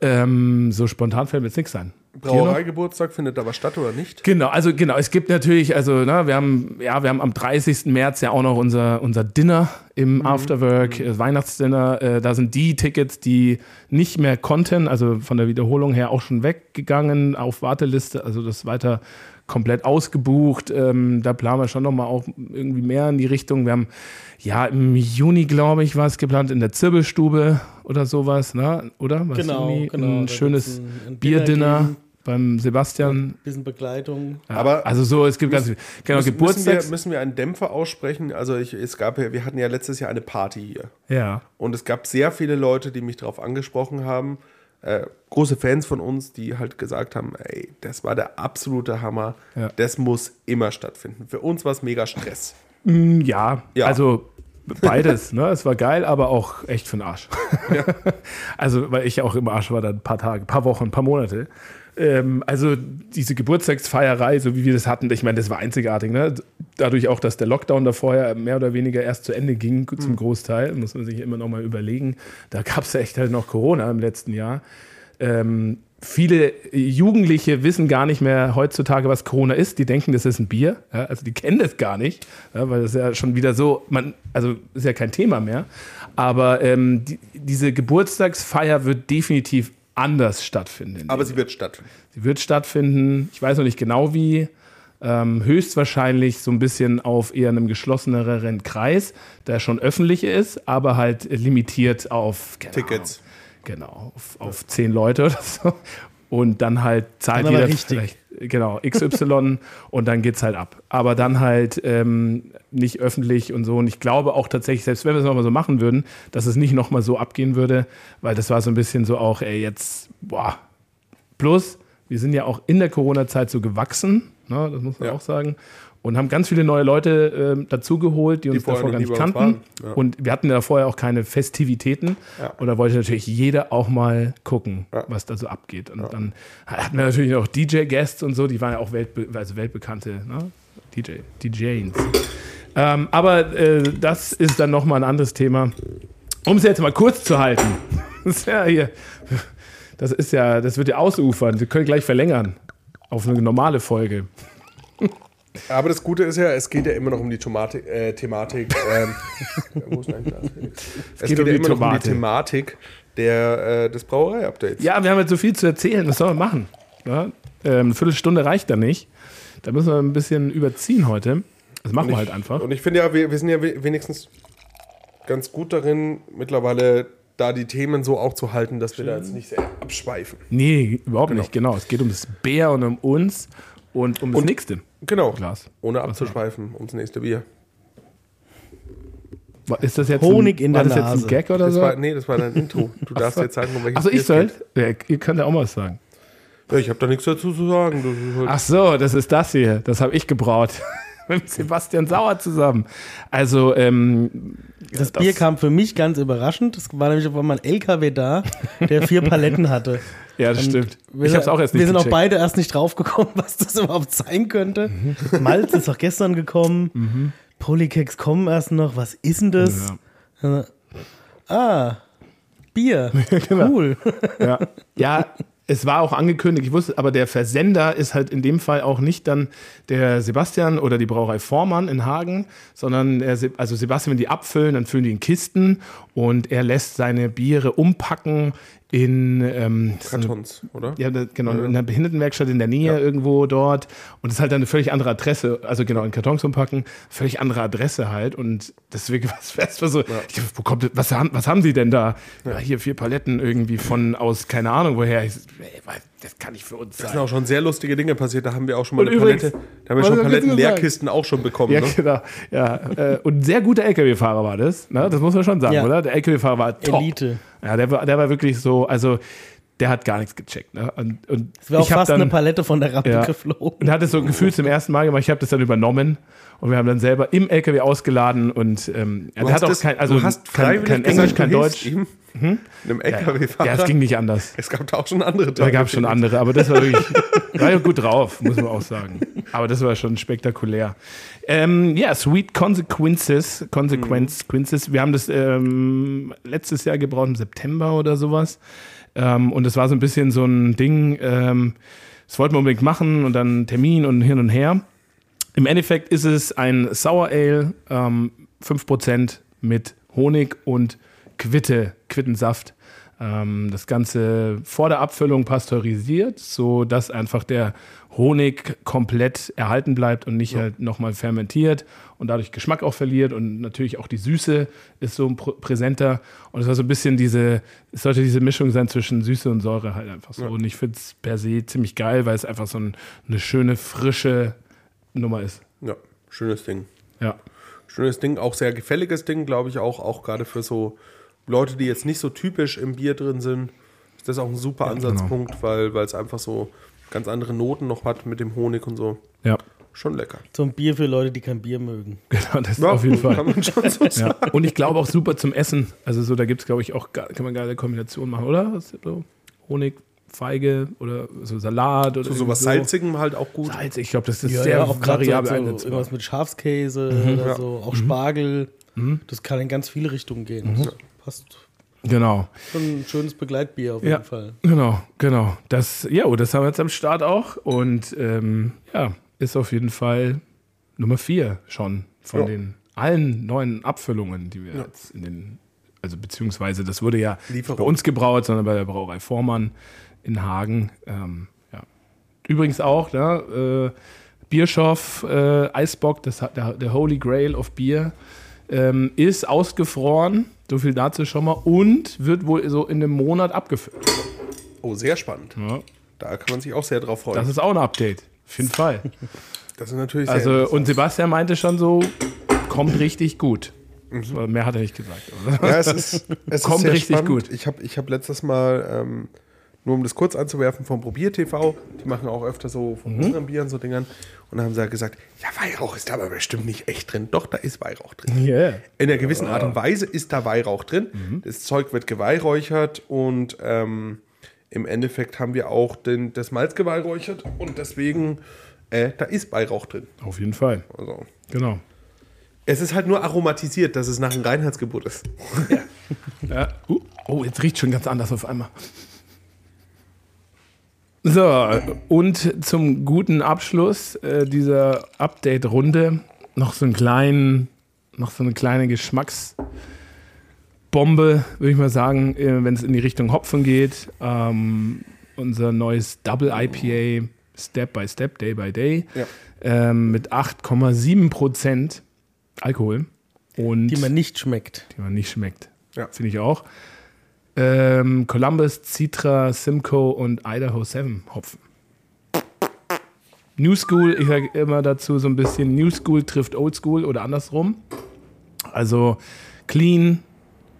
Ähm, so spontan fällt mir jetzt nichts noch?
Brauereigeburtstag findet da was statt oder nicht?
Genau, also genau, es gibt natürlich, also ne, wir haben, ja, wir haben am 30. März ja auch noch unser, unser Dinner im Afterwork, äh, Weihnachtsdinner. Äh, da sind die Tickets, die nicht mehr konnten, also von der Wiederholung her auch schon weggegangen auf Warteliste, also das weiter komplett ausgebucht. Ähm, da planen wir schon nochmal auch irgendwie mehr in die Richtung. Wir haben ja im Juni, glaube ich, war es geplant in der Zirbelstube oder sowas, ne? oder? Was,
Genau,
Juni?
genau.
Ein schönes
ein- ein
Bierdinner.
geben.
beim Sebastian.
Bisschen Begleitung.
Ja,
Aber
also so, es gibt ganz viel. Genau,
Müssen-
Geburtstags.
Müssen wir, müssen wir einen Dämpfer aussprechen? Also ich, es gab ja, wir hatten ja letztes Jahr eine Party hier.
ja.
Und es gab sehr viele Leute, die mich darauf angesprochen haben. Äh, große Fans von uns, die halt gesagt haben, ey, das war der absolute Hammer.
Ja.
Das muss immer stattfinden. Für uns war es mega Stress.
Ja,
Ja.
also beides. ne? Es war geil, aber auch echt für den Arsch. <laughs> also, weil ich ja auch im Arsch war dann ein paar Tage, ein paar Wochen, ein paar Monate. Ähm, also diese Geburtstagsfeierei, so wie wir das hatten, ich meine, das war einzigartig. Ne? Dadurch auch, dass der Lockdown da vorher mehr oder weniger erst zu Ende ging, zum Großteil, muss man sich immer noch mal überlegen. Da gab es ja echt halt noch Corona im letzten Jahr. Ähm, viele Jugendliche wissen gar nicht mehr heutzutage, was Corona ist. Die denken, das ist ein Bier. Ja, also die kennen das gar nicht, ja, weil das ja schon wieder so, man, also ist ja kein Thema mehr. Aber ähm, die, diese Geburtstagsfeier wird definitiv anders stattfinden.
Aber sie wird stattfinden.
Sie wird stattfinden. Ich weiß noch nicht genau wie. Ähm, höchstwahrscheinlich so ein bisschen auf eher einem geschlosseneren Kreis, der schon öffentlich ist, aber halt limitiert auf
Tickets.
Ahnung, genau, auf, auf zehn Leute oder so. Und dann halt zahlt
Dann
jeder
richtig.
vielleicht, genau, XY <laughs> und dann geht's halt ab. Aber dann halt ähm, nicht öffentlich und so. Und ich glaube auch tatsächlich, selbst wenn wir es nochmal so machen würden, dass es nicht nochmal so abgehen würde, weil das war so ein bisschen so auch, ey, jetzt, boah. Plus, wir sind ja auch in der Corona-Zeit so gewachsen, ne, das muss man
Ja.
auch sagen. Und haben ganz viele neue Leute ähm, dazugeholt, die uns
vorher
davor
noch
gar nicht kannten.
Ja.
Und wir hatten ja vorher auch keine Festivitäten.
Ja.
Und da wollte natürlich jeder auch mal gucken,
Ja.
was da so abgeht. Und dann hatten wir natürlich auch DJ-Guests und so, die waren ja auch weltbe also weltbekannte ne? DJ, DJs. Ähm, aber äh, das ist dann nochmal ein anderes Thema. Um es jetzt mal kurz zu halten. <laughs> Das ist ja hier. Das ist ja, das wird ja ausufern. Wir können gleich verlängern auf eine normale Folge.
Aber das Gute ist ja, es geht ja immer noch um die Tomatik, äh, Thematik. Ähm, <laughs> wo ist denn Glas, Felix? Es
geht
geht,
um
ja immer noch um die
Tomate.
Thematik der, äh, des Brauerei-Updates.
Ja, wir haben jetzt so viel zu erzählen. Was sollen wir machen? Ja? Ähm, eine Viertelstunde reicht da nicht. Da müssen wir ein bisschen überziehen heute. Das machen wir halt einfach.
Und ich finde ja, wir, wir sind ja we- wenigstens ganz gut darin, mittlerweile da die Themen so auch zu halten, dass wir da jetzt nicht sehr abschweifen.
Nee, überhaupt
Genau.
nicht. Genau. Es geht um das Bär und um uns und um das
Und-
nächste
Genau.
Glas.
Ohne abzuschweifen ums nächste Bier.
Ist das jetzt
Honig
ein,
in
war
der
das jetzt ein. Gag oder
Das
so?
war, nee, das war dein Intro. Du darfst jetzt sagen, um welches
Achso,
Bier
ich soll? Ja, ihr könnt ja auch mal was sagen.
Ja, ich habe da nichts dazu zu sagen. Halt
Ach so, das ist das hier. Das habe ich gebraut. <laughs> Mit Sebastian Sauer zusammen. Also, ähm,
Das Bier kam für mich ganz überraschend. Es war nämlich auf einmal ein LKW da, der vier <laughs> Paletten hatte.
Ja, das
Und
stimmt.
Wir
Ich es auch erst nicht
Wir sind auch
gecheckt.
beide erst nicht draufgekommen, <laughs> was das überhaupt sein könnte.
Mhm.
Malz ist auch gestern gekommen. Polykex kommen erst noch. Was ist denn das? Äh, Ah, Bier.
Genau.
Cool.
Ja. ja, es war auch angekündigt, ich wusste, aber der Versender ist halt in dem Fall auch nicht dann der Sebastian oder die Brauerei Vormann in Hagen, sondern er, Se- also Sebastian, wenn die abfüllen, dann füllen die in Kisten und er lässt seine Biere umpacken in ähm,
Kartons, oder?
Ja, genau, in einer Behindertenwerkstatt in der Nähe irgendwo dort. Und das ist halt dann eine völlig andere Adresse. Also genau, in Kartons umpacken, völlig andere Adresse halt. Und deswegen war es so, ich, wo kommt, was, haben, was haben sie denn da? Ja. hier vier Paletten irgendwie von aus, keine Ahnung woher. Ich, ey, was, das kann nicht für uns
Da sind
sein.
auch schon sehr lustige Dinge passiert. Da haben wir auch schon mal
Und
eine
übrigens,
Palette. Da haben wir schon Paletten
sagen?
Leerkisten auch schon bekommen.
Ja,
ne?
genau. Ja, äh, und ein sehr guter LKW-Fahrer war das. Ne? Das muss man schon sagen,
Ja.
oder? Der LKW-Fahrer war top.
Elite.
Ja, der war, der war wirklich so, also der hat gar nichts gecheckt. Ne? Und, und
Es wäre auch
ich
fast
dann,
eine Palette von der Rampe
Ja.
geflogen.
Und hat es so gefühlt zum ersten Mal gemacht. Ich habe das dann übernommen und wir haben dann selber im LKW ausgeladen und ähm,
hast
hat auch
das-
kein, also
du hast
kein, kein Englisch, kein Deutsch.
Ihm, einem LKW-Fahrer.
Ja, es ging nicht anders.
Es gab da auch schon andere
Da gab es schon andere, aber das war wirklich, <laughs> war ja gut drauf, muss man auch sagen. Aber das war schon spektakulär. Ähm, ja, Sweet Consequences, Consequences. Wir haben das ähm, letztes Jahr gebraucht, im September oder sowas. Ähm, und das war so ein bisschen so ein Ding, ähm, das wollten wir unbedingt machen und dann Termin und hin und her. Im Endeffekt ist es ein Sour Ale, ähm, 5% mit Honig und Quitte, Quittensaft. Ähm, das Ganze vor der Abfüllung pasteurisiert, so dass einfach der Honig komplett erhalten bleibt und nicht halt nochmal fermentiert und dadurch Geschmack auch verliert und natürlich auch die Süße ist so pr- präsenter. Und es war so ein bisschen diese, es sollte diese Mischung sein zwischen Süße und Säure halt einfach so. Und ich finde es per se ziemlich geil, weil es einfach so ein, eine schöne, frische Nummer ist.
Ja, schönes Ding.
Ja.
Schönes Ding, auch sehr gefälliges Ding, glaube ich auch, auch gerade für so Leute, die jetzt nicht so typisch im Bier drin sind, ist das auch ein super Ansatzpunkt, weil weil es einfach so ganz andere Noten noch hat mit dem Honig und so.
Ja,
Schon lecker.
So ein Bier für Leute, die kein Bier mögen. <laughs>
genau, das
Ja,
auf jeden Fall.
Kann man schon so sagen.
Ja. Und ich glaube auch super zum Essen. Also so, da gibt es, glaube ich, auch, kann man geile Kombinationen machen, oder? So Honig, Feige oder so Salat oder
Zu sowas
irgendwie
Salzigem halt auch gut.
Salz, ich glaube, das ist
Ja,
sehr
ja, auch
variabel
so, so
einsetzbar.
irgendwas mit Schafskäse oder
Ja.
so, auch Spargel. Das kann in ganz viele Richtungen gehen. Das passt
Genau,
schon ein schönes Begleitbier auf
Ja.
jeden Fall.
genau, genau. Das, ja, oh, das haben wir jetzt am Start auch. Und ähm, ja, ist auf jeden Fall Nummer vier schon von
Ja.
den allen neuen Abfüllungen, die wir jetzt in den, also beziehungsweise das wurde ja
Lieferung.
bei uns gebraut, sondern bei der Brauerei Vormann in Hagen. Ähm, ja. Übrigens auch, ne, äh, Bierschoff, äh, Eisbock, das hat der, der Holy Grail of Bier, ähm, ist ausgefroren. So viel dazu schon mal. Und wird wohl so in einem Monat abgefüllt.
Oh, sehr spannend.
Ja,
Da kann man sich auch sehr drauf freuen.
das ist auch ein Update. Auf jeden Fall. <laughs>
Das ist natürlich sehr
Also, und Sebastian meinte schon so, kommt richtig gut.
Mhm.
Mehr hat er nicht gesagt. oder?
Ja, es ist, es <laughs>
Kommt richtig
spannend.
gut.
Ich habe ich hab letztes Mal, ähm, nur um das kurz anzuwerfen, vom Probier TV, die machen auch öfter so von
Mhm.
unseren Bieren so Dingern. Und dann haben sie ja gesagt, ja, Weihrauch ist da aber bestimmt nicht echt drin. Doch, da ist Weihrauch drin.
Yeah.
In einer gewissen Art und Weise ist da Weihrauch drin.
Mhm.
Das Zeug wird geweihräuchert und ähm, im Endeffekt haben wir auch den, das Malz geweihräuchert und deswegen, äh, da ist Weihrauch drin.
Auf jeden Fall.
Also,
Genau.
es ist halt nur aromatisiert, dass es nach einem Reinheitsgebot ist.
Ja. Uh, oh, jetzt riecht schon ganz anders auf einmal. So, und zum guten Abschluss äh, dieser Update-Runde noch so einen kleinen, noch so eine kleine Geschmacksbombe, würde ich mal sagen, äh, wenn es in die Richtung Hopfen geht. Ähm, unser neues Double IPA Step by Step, Day by Day,
Ja.
ähm, mit 8,7 Prozent Alkohol. Und
Die man nicht schmeckt.
die man nicht schmeckt.
Ja.
Finde ich auch. Ähm, Columbus, Citra, Simcoe und Idaho 7 Hopfen. New School, ich sage immer dazu so ein bisschen, New School trifft Old School oder andersrum. Also clean,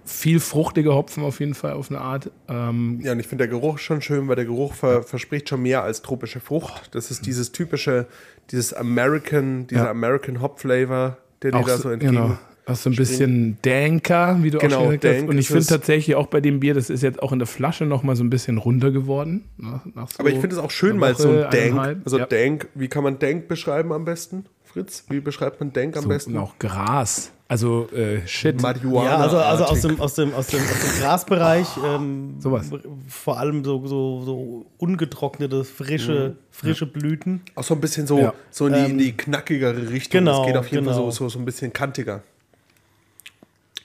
viel fruchtige Hopfen auf jeden Fall auf eine Art. Ähm,
Ja, und ich finde der Geruch schon schön, weil der Geruch ver verspricht schon mehr als tropische Frucht. Das ist dieses typische, dieses American, dieser
Ja.
American Hop Flavor, der dir da
so,
so entgegen.
genau, auch so ein bisschen Danker, wie du
Genau,
auch schon gesagt hast. Und ich finde tatsächlich auch bei dem Bier, das ist jetzt auch in der Flasche noch mal so ein bisschen runter geworden. Nach, nach so
Aber ich finde es auch schön, weil so ein Dank, also
ja.
Dank, wie kann man Dank beschreiben am besten, Fritz? Wie beschreibt man Dank am
so,
besten?
und auch Gras. Also äh, Shit.
Marihuana.
Ja, also, also aus, dem, aus, dem, aus, dem, aus dem Grasbereich, ähm,
Sowas.
vor allem so, so, so ungetrocknete, frische, frische Blüten.
Auch so ein bisschen so,
Ja.
so in, die, in
Ähm,
die knackigere Richtung.
genau,
Es geht auf jeden Fall
genau.
so, so, so ein bisschen kantiger.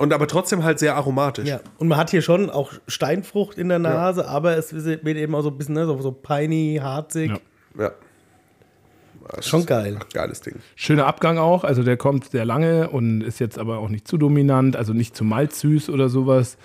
Und aber trotzdem halt sehr aromatisch.
Ja, und man hat hier schon auch Steinfrucht in der Nase, aber es wird eben auch so ein bisschen ne, so, so piney, harzig.
Ja.
ja. Das
Schon
ist
geil.
Geiles Ding.
Schöner Abgang auch. Also der kommt sehr lange und ist jetzt aber auch nicht zu dominant, also nicht zu malzsüß oder sowas.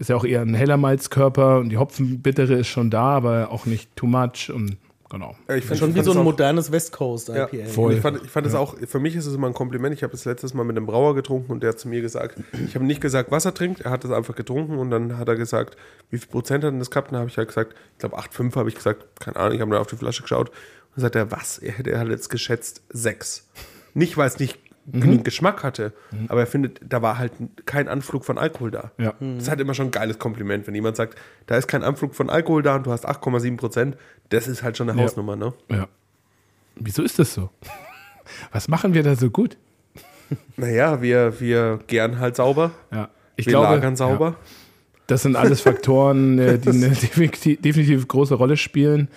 Ist ja auch eher ein heller Malzkörper und die Hopfenbittere ist schon da, aber auch nicht too much und genau.
Ja, ich find-
Schon
ich
wie so ein
auch-
modernes West Coast
Ja,
IPA.
voll.
Und ich fand, ich fand es auch, für mich ist es immer ein Kompliment. Ich habe es letztes Mal mit einem Brauer getrunken und der hat zu mir gesagt, ich habe nicht gesagt, was er trinkt, er hat es einfach getrunken und dann hat er gesagt, wie viel Prozent hat denn das gehabt? Und dann habe ich halt gesagt, ich glaube 8,5 habe ich gesagt, keine Ahnung, ich habe dann auf die Flasche geschaut und dann sagt er, was? Er hätte er hat jetzt geschätzt 6. Nicht, weil es nicht
Mhm.
genug Geschmack hatte, aber er findet, da war halt kein Anflug von Alkohol da.
Ja.
Das ist halt immer schon ein geiles Kompliment, wenn jemand sagt, da ist kein Anflug von Alkohol da und du hast 8,7 Prozent, das ist halt schon eine
Ja.
Hausnummer, ne?
Ja. Wieso ist das so? Was machen wir da so gut?
Naja, wir, wir gern halt sauber.
Ja. Ich
wir
glaube,
lagern sauber.
Ja, das sind alles Faktoren, äh, <laughs> die eine definitiv, definitiv große Rolle spielen.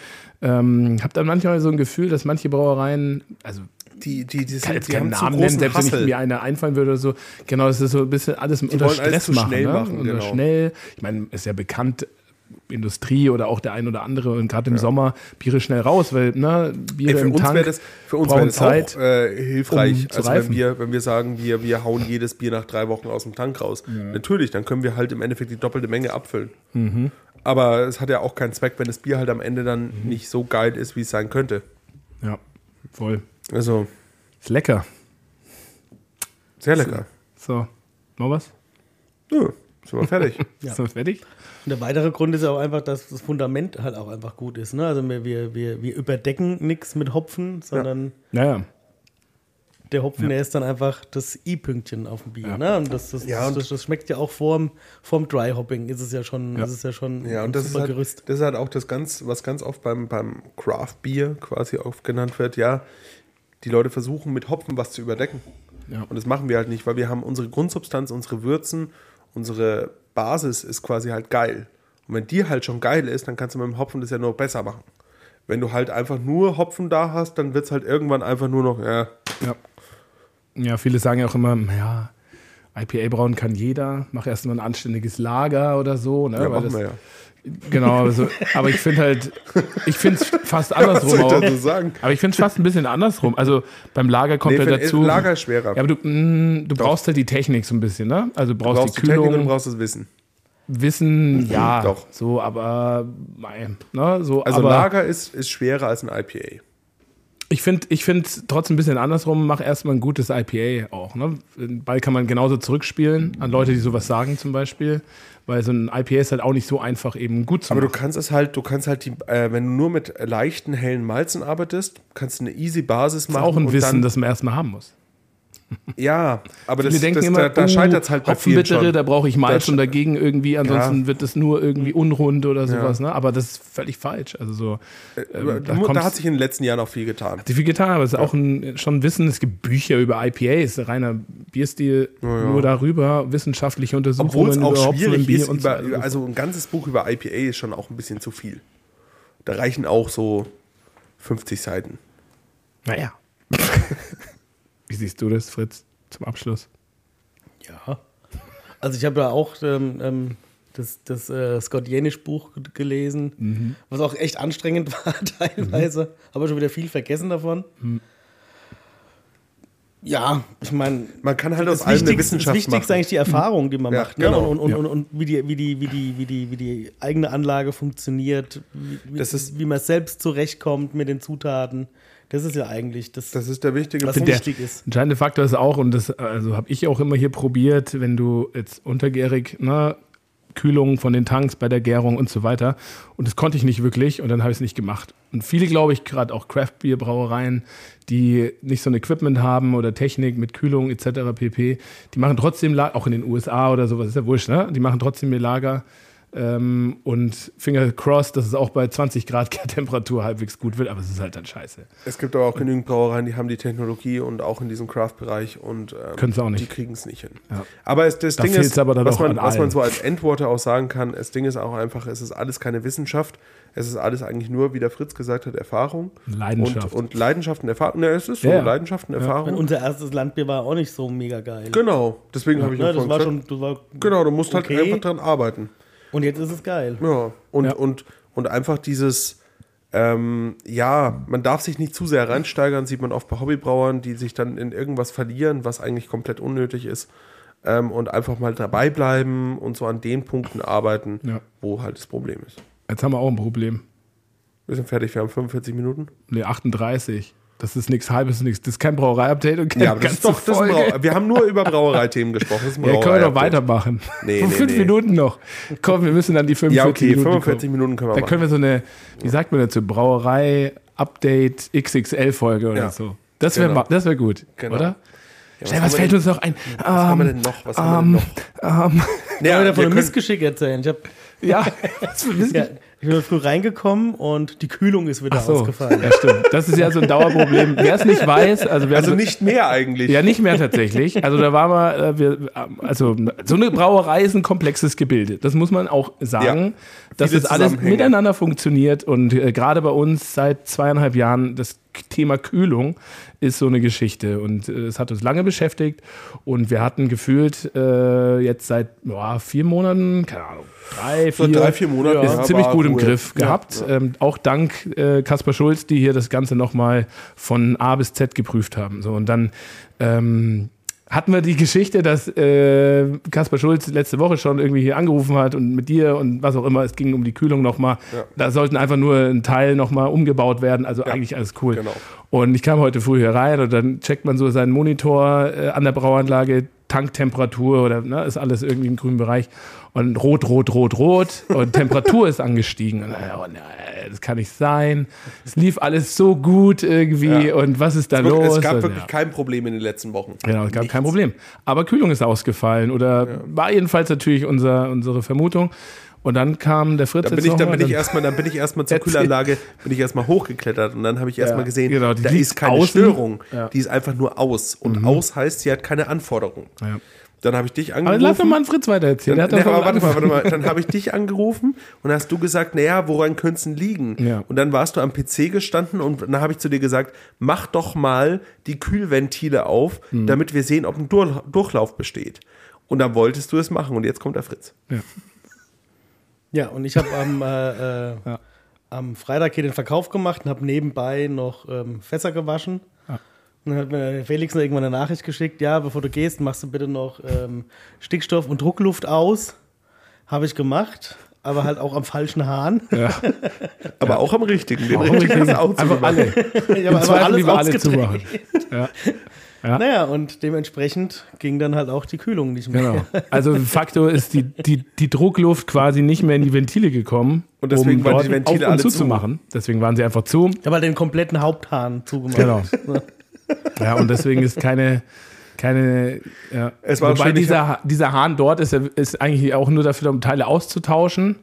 Ähm, hab dann manchmal so ein Gefühl, dass manche Brauereien, also
die, die, die, sind, die
keinen
haben
Namen nennen, selbst wenn ich
Hassel.
mir eine einfallen würde oder so. Genau, das ist so ein bisschen alles unter
wollen alles
Stress
zu
machen.
schnell
ne?
machen,
Unter
genau.
Schnell. Ich meine, ist ja bekannt, Industrie oder auch der ein oder andere und gerade im Sommer Biere schnell raus, weil ne, Biere
Ey, für
im
uns
Tank
das, für uns
brauchen Zeit.
auch äh, hilfreich,
um
also wenn
reifen.
wir, wenn wir sagen, wir, wir hauen jedes Bier nach drei Wochen aus dem Tank raus. Natürlich, dann können wir halt im Endeffekt die doppelte Menge abfüllen.
Mhm.
Aber es hat ja auch keinen Zweck, wenn das Bier halt am Ende dann
Mhm.
nicht so geil ist, wie es sein könnte.
Ja, voll.
Also,
Ist lecker.
sehr lecker.
So, noch was?
Nö, sind wir fertig. <laughs>
Ist das fertig?
Und der weitere Grund ist ja auch einfach, dass das Fundament halt auch einfach gut ist. Ne? Also wir, wir, wir, wir überdecken nichts mit Hopfen, sondern
Naja.
der Hopfen, der ist dann einfach das I-Pünktchen auf dem Bier.
Ja.
Ne? Und das, das,
Ja, und-
das, das schmeckt ja auch vorm, vorm Dry Hopping, ist es ja schon,
Ja.
Ist es ja schon
Ja,
ein
und das ist,
super
halt,
Gerüst.
das ist halt auch das ganz, was ganz oft beim, beim Craft Beer quasi oft genannt wird, ja, die Leute versuchen mit Hopfen was zu überdecken.
Ja.
Und das machen wir halt nicht, weil wir haben unsere Grundsubstanz, unsere Würzen, unsere Basis ist quasi halt geil. Und wenn die halt schon geil ist, dann kannst du mit dem Hopfen das ja nur besser machen. Wenn du halt einfach nur Hopfen da hast, dann wird es halt irgendwann einfach nur noch, ja,
Ja. Ja, viele sagen ja auch immer, ja, IPA brauen kann jeder, mach erst mal ein anständiges Lager oder so. Ne?
ja
Weil
machen
das,
wir ja.
Genau, also, aber ich finde halt, ich finde es fast <laughs>
Was
andersrum
soll ich
auch.
dazu sagen?
Aber ich finde es fast ein bisschen andersrum. Also beim Lager kommt
Nee,
ja dazu.
Lager ist schwerer.
Ja, aber du, mh, du brauchst halt die Technik so ein bisschen, ne? Also du
Du
brauchst,
brauchst
die
die Technik und
Kühlung,
brauchst das Wissen.
Wissen, ja,
Doch.
so, aber ne, so,
Also
aber
Lager ist, ist schwerer als ein IPA.
ich finde ich finde trotzdem ein bisschen andersrum, mach erstmal ein gutes IPA auch, ne? Den Ball kann man genauso zurückspielen an Leute, die sowas sagen zum Beispiel, weil so ein IPA ist halt auch nicht so einfach eben gut zu
Aber du
machen.
kannst es halt, du kannst halt, die, äh, wenn du nur mit leichten, hellen Malzen arbeitest, kannst du eine easy Basis
Das
machen.
ist auch ein Wissen,
dann,
das man erstmal haben muss.
Ja, aber das,
denken
das,
immer,
da, da
oh,
scheitert es halt bei vielen schon.
da brauche ich Malz
Da-
und dagegen irgendwie, ansonsten wird das nur irgendwie unrund oder sowas,
Ja.
ne? Aber das ist völlig falsch. Also so, ähm,
da,
da
hat sich in den letzten Jahren auch viel getan.
Hat sich viel getan, aber es ist auch ein, schon Wissen. Es gibt Bücher über IPAs, reiner Bierstil, nur darüber, wissenschaftliche Untersuchungen
Obwohl es auch schwierig
Bier
ist,
und
über, über, also ein ganzes Buch über IPA ist schon auch ein bisschen zu viel. Da reichen auch so 50 Seiten.
naja. <laughs> Wie siehst du das, Fritz, zum Abschluss?
Ja. Also ich habe da auch ähm, ähm, das, das äh, Scott Jenisch Buch g- gelesen,
Mhm.
was auch echt anstrengend <laughs> war teilweise, aber schon wieder viel vergessen davon.
Mhm.
Ja,
Ich meine,
man kann halt
das
aus allem eine
Wichtigste, das
Wissenschaft
Wichtigste ist
machen.
eigentlich die Erfahrung, die man
Ja,
macht. Ne?
genau.
Und, und,
Ja.
und, und wie, die, wie, die, wie, die, wie, die, wie die eigene Anlage funktioniert, wie, wie-
Das ist-
wie man selbst zurechtkommt mit den Zutaten. Das ist ja eigentlich das,
Das ist der wichtige
was
der-
wichtig ist.
Entscheidende Faktor ist auch, und das also habe ich auch immer hier probiert, wenn du jetzt untergärig, ne, Kühlung von den Tanks bei der Gärung und so weiter. Und das konnte ich nicht wirklich und dann habe ich es nicht gemacht. Und viele, glaube ich, gerade auch Craft-Bier-Brauereien, die nicht so ein Equipment haben oder Technik mit Kühlung etc. pp., die machen trotzdem, La- auch in den USA oder sowas, ist ja wurscht, ne? Die machen trotzdem ihr Lager. Ähm, und Finger crossed, dass es auch bei 20 Grad Temperatur halbwegs gut wird, aber es ist halt dann scheiße.
Es gibt aber auch genügend Brauereien, die haben die Technologie und auch in diesem Craft-Bereich und ähm,
auch nicht.
die kriegen es nicht hin.
Ja.
Aber es, das
Da
Ding ist,
aber dann
was, man,
an
was man so als Endworte auch sagen kann, das Ding ist auch einfach, es ist alles keine Wissenschaft, es ist alles eigentlich nur, wie der Fritz gesagt hat, Erfahrung.
Leidenschaft.
Und, und Leidenschaft und Erfahrung. Ne, es ist so,
Ja, ja.
Leidenschaft und
Und
Erfahrung.
unser erstes Landbier war auch nicht so mega geil.
genau, deswegen habe ich
Ne, das war
gesagt,
schon, das war
Genau, du musst halt
okay.
einfach dran arbeiten.
Und jetzt ist es geil.
Ja, und,
Ja.
Und, und einfach dieses, ähm, ja, man darf sich nicht zu sehr reinsteigern, sieht man oft bei Hobbybrauern, die sich dann in irgendwas verlieren, was eigentlich komplett unnötig ist. Ähm, und einfach mal dabei bleiben und so an den Punkten arbeiten,
Ja.
wo halt das Problem ist.
Jetzt haben wir auch ein Problem.
Wir sind fertig, wir haben 45 Minuten.
Ne, 38. Das ist nichts halbes, nichts. Das ist kein Brauerei-Update und keine
Ja, das ist doch, das ein. Brau wir haben nur über Brauereithemen gesprochen. Das ist ein <laughs>
Ja, können wir doch weitermachen.
Nee, <laughs> nee,
fünf
nee.
Minuten noch. Komm, wir müssen dann die 45
Ja, okay,
Minuten
45
kommen.
Minuten können wir
Da
machen.
können wir so eine, wie sagt man dazu, Brauerei-Update XXL-Folge oder
Ja.
so. Das wäre
Genau.
das wär gut,
Genau.
oder?
Ja,
Schnell, was
wir
fällt
denn-
uns noch ein?
Was haben wir
Ähm,
denn noch? Was haben wir denn noch?
ähm,
Nee,
Ich
wir
von einem Missgeschick erzählen. Ich, hab,
ja, <laughs> was für Mist-
ja, ich bin früh reingekommen und die Kühlung ist wieder
Ach so,
ausgefallen.
ja, stimmt. Das ist ja so ein Dauerproblem. Wer es nicht weiß, also wir
also
haben
nicht mehr eigentlich.
Ja, nicht mehr tatsächlich. Also da war mal, äh, wir, ähm, also so eine Brauerei ist ein komplexes Gebilde. Das muss man auch sagen,
Ja,
dass das alles miteinander funktioniert und äh, gerade bei uns seit zweieinhalb Jahren, das Thema Kühlung ist so eine Geschichte und äh, es hat uns lange beschäftigt und wir hatten gefühlt äh, jetzt seit ja, vier Monaten, keine Ahnung, drei,
So
vier,
drei, vier Monate,
ist
ja,
ziemlich gut im
Ruhe.
Griff
Ja,
gehabt. Ähm, auch dank äh, Kaspar Schulz, die hier das Ganze nochmal von A bis Z geprüft haben. So und dann ähm, hatten wir die Geschichte, dass äh, Kaspar Schulz letzte Woche schon irgendwie hier angerufen hat und mit dir und was auch immer, es ging um die Kühlung nochmal.
Ja.
Da sollten einfach nur ein Teil nochmal umgebaut werden, also eigentlich alles cool.
genau.
Und ich kam heute früh hier rein und dann checkt man so seinen Monitor äh, an der Brauanlage, Tanktemperatur oder ne, ist alles irgendwie im grünen Bereich. Und rot, rot, rot, rot. Und Temperatur ist angestiegen. Und, oh, nein, das kann nicht sein. Es lief alles so gut irgendwie.
Ja.
Und was ist da
Es,
los?
es gab
Und,
wirklich
ja.
kein Problem in den letzten Wochen.
Genau, es gab
Nichts.
kein Problem. Aber Kühlung ist ausgefallen oder war jedenfalls natürlich unser, unsere Vermutung. Und dann kam der Fritz
Dann bin ich, dann bin
mal,
ich erstmal, dann bin ich erstmal zur. Kühlanlage, bin ich erstmal hochgeklettert und dann habe ich erstmal
Ja,
gesehen,
genau, die
da ist keine
außen.
Störung,
Ja. Mhm.
die ist einfach nur aus. Und aus heißt, sie hat keine Anforderung.
Ja.
Dann habe ich dich
Aber
angerufen.
lass doch mal einen Fritz weiter erzählen.
Dann, aber warte mal, warte mal. Dann habe ich dich angerufen und hast du gesagt, naja, woran könnte es denn liegen?
Ja.
Und dann warst du am PC gestanden und dann habe ich zu dir gesagt, mach doch mal die Kühlventile auf,
Mhm.
damit wir sehen, ob ein Dur Durchlauf besteht. Und dann wolltest du es machen und jetzt kommt der Fritz.
Ja, und ich habe am, äh, äh,
Ja.
am Freitag hier den Verkauf gemacht und habe nebenbei noch ähm, Fässer gewaschen. Und dann hat mir Felix noch irgendwann eine Nachricht geschickt, ja, bevor du gehst, machst du bitte noch ähm, Stickstoff und Druckluft aus. Habe ich gemacht, aber halt auch am falschen Hahn.
Ja. <laughs>
Aber auch am richtigen. Den
Auch
richtigen
richtig.
hast du auch
Einfach
zugemacht.
alle.
Ich habe
Zweifel lieber alle
ausgedreht.
zumachen. Ja. <laughs> Ja.
Naja, und dementsprechend ging dann halt auch die Kühlung nicht mehr.
Genau. <laughs> Also Faktor ist die, die, die Druckluft quasi nicht mehr in die Ventile gekommen,
Und deswegen
um
waren die Ventile alle zu.
zuzumachen. Deswegen waren sie einfach zu.
Ich habe halt den kompletten Haupthahn zugemacht.
Genau. Ja, und deswegen ist keine, keine, ja.
Es war
Wobei dieser, dieser Hahn dort ist, ist eigentlich auch nur dafür, um Teile auszutauschen.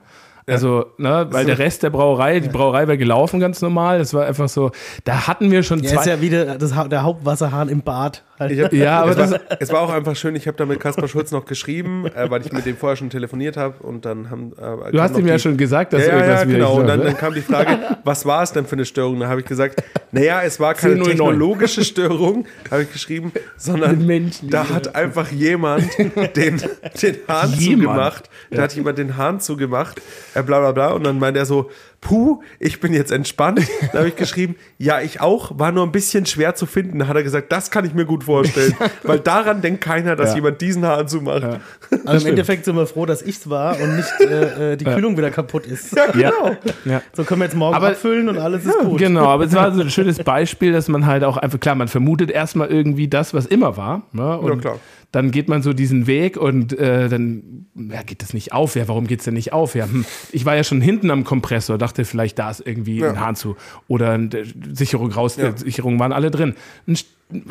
Also, ne, weil der Rest der Brauerei, die Brauerei war gelaufen ganz normal. Das war einfach so, da hatten wir schon
Ja,
zwei.
ist ja wieder das, der Hauptwasserhahn im Bad. Halt.
Hab,
Ja, aber
es,
das-
war, es war auch einfach schön, ich habe da mit Kaspar Schulz noch geschrieben, äh, weil ich mit dem vorher schon telefoniert habe und dann haben äh,
du hast ihm ja schon gesagt, dass
ja, ja,
irgendwas
ja, genau. Und dann,
läuft,
dann
ne?
kam die Frage, <laughs> was war es denn für eine Störung? Da habe ich gesagt, naja, es war keine
10.09.
technologische Störung, habe ich geschrieben, sondern
Menschen.
da hat einfach jemand den, den Hahn
Jemand.
zugemacht. Da hat jemand den Hahn zugemacht, äh, bla bla bla. Und dann meinte er so, puh, ich bin jetzt entspannt. Da habe ich geschrieben, <laughs> ja, ich auch, war nur ein bisschen schwer zu finden. Da hat er gesagt, das kann ich mir gut vorstellen, <laughs> weil daran denkt keiner, dass
Ja.
jemand diesen Hahn zumacht.
Ja. <laughs>
Also im Endeffekt sind wir froh, dass ich's war und nicht äh, äh, die Kühlung wieder kaputt ist.
Ja,
Ja.
genau.
Ja.
So können wir jetzt morgen
Aber-
abfüllen und alles ist gut.
Genau, aber es war so ein schönes Beispiel, dass man halt auch einfach, klar, man vermutet erstmal irgendwie das, was immer war. Ne? Und
Ja, klar.
Dann geht man so diesen Weg und äh, dann ja, geht das nicht auf. Ja, warum geht es denn nicht auf? Ja, hm, ich war ja schon hinten am Kompressor, dachte vielleicht, da ist irgendwie
Ja.
ein Hahn zu. Oder eine Sicherung raus,
Ja.
Sicherungen waren alle drin. Ein,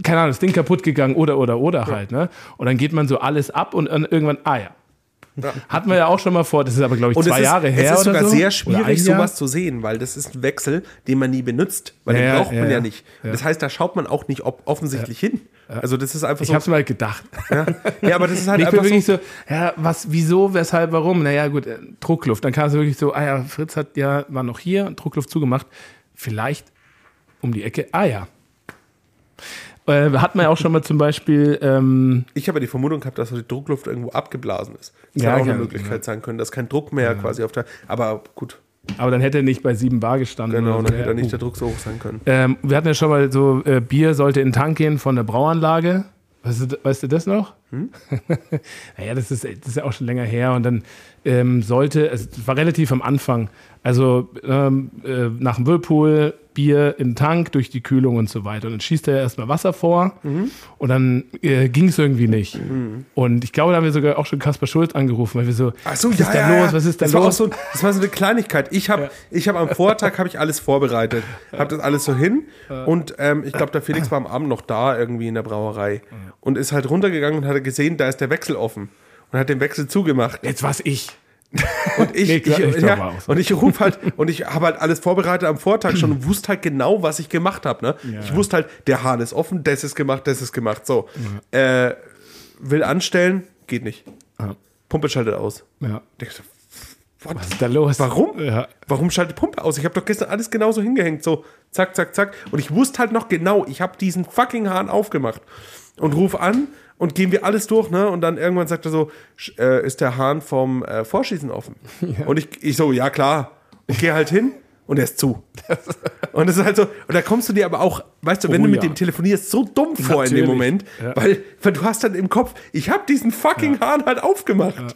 keine Ahnung, das Ding kaputt gegangen oder, oder, oder halt. Ne? Und dann geht man so alles ab und irgendwann, ah ja.
Ja. <laughs>
Hatten wir ja auch schon mal vor, das ist aber, glaube ich,
Und
zwei
es ist,
Jahre her.
Es ist sogar
so.
sehr schwierig, sowas zu sehen, weil das ist ein Wechsel, den man nie benutzt. Weil
Ja,
den braucht man
ja,
ja,
ja.
nicht. Das heißt, da schaut man auch nicht offensichtlich hin. Also das ist einfach
Ich
so.
hab's mal gedacht.
ja. ja, aber das ist halt
ich bin
einfach
wirklich
so.
so, ja, was, wieso, weshalb, warum? Naja, gut, äh, Druckluft. Dann kam es wirklich so, ah ja, Fritz hat ja, war noch hier, Druckluft zugemacht. Vielleicht um die Ecke, ah ja. Äh, hat man ja auch schon mal zum Beispiel, ähm,
Ich habe ja die Vermutung gehabt, dass die Druckluft irgendwo abgeblasen ist. Das
Ja,
hätte auch eine
ja,
Möglichkeit sein können, dass kein Druck mehr quasi auf der. Aber gut,
aber dann hätte er nicht bei 7 Bar gestanden.
genau,
oder
dann
so.
hätte
Ja,
nicht
uh.
der Druck so hoch sein können.
ähm, wir hatten ja schon mal so, äh, Bier sollte in den Tank gehen von der Brauanlage. Weißt du, weißt du das noch?
Hm? <laughs>
naja, das ist, das ist ja auch schon länger her. Und dann ähm, sollte, es war relativ am Anfang, also ähm, äh, nach dem Whirlpool, Bier in den Tank durch die Kühlung und so weiter. Und dann schießt er erstmal Wasser vor
Mhm.
und dann äh, ging es irgendwie nicht. Und ich glaube, da haben wir sogar auch schon Kaspar Schulz angerufen, weil wir so,
Ach so,
was
ja,
ist da
ja, ja.
los, was ist da
das War
los?
so, das war so eine Kleinigkeit. Ich habe ich hab am Vortag habe ich alles vorbereitet, habe das alles so hin und ähm, ich glaube, der Felix war am Abend noch da irgendwie in der Brauerei und ist halt runtergegangen und hat gesehen, da ist der Wechsel offen und hat den Wechsel zugemacht.
Jetzt war's ich.
Und ich,
Nee,
ich,
ich
ja,
so.
und ich rufe halt, und ich habe halt alles vorbereitet am Vortag schon und wusste halt genau, was ich gemacht habe. Ne? ich wusste halt, der Hahn ist offen, das ist gemacht, das ist gemacht. So. Äh, will anstellen, geht nicht.
Ja.
Pumpe schaltet aus.
Ja.
What?
Was ist da los?
Warum?
Ja.
Warum schaltet Pumpe aus? Ich habe doch gestern alles genauso hingehängt, so zack, zack, zack. Und ich wusste halt noch genau, ich habe diesen fucking Hahn aufgemacht und ruf an und gehen wir alles durch, ne? Und dann irgendwann sagt er so, äh, ist der Hahn vom äh, Vorschießen offen? <laughs> Und ich, ich so, ja klar. Und gehe halt hin und er ist zu. <laughs> und es ist halt so, und da kommst du dir aber auch, weißt du, wenn
Oh
du mit
ja.
dem telefonierst, so dumm vor in dem
Natürlich.
Moment,
Ja.
weil, weil du hast dann im Kopf, ich habe diesen fucking Hahn halt aufgemacht.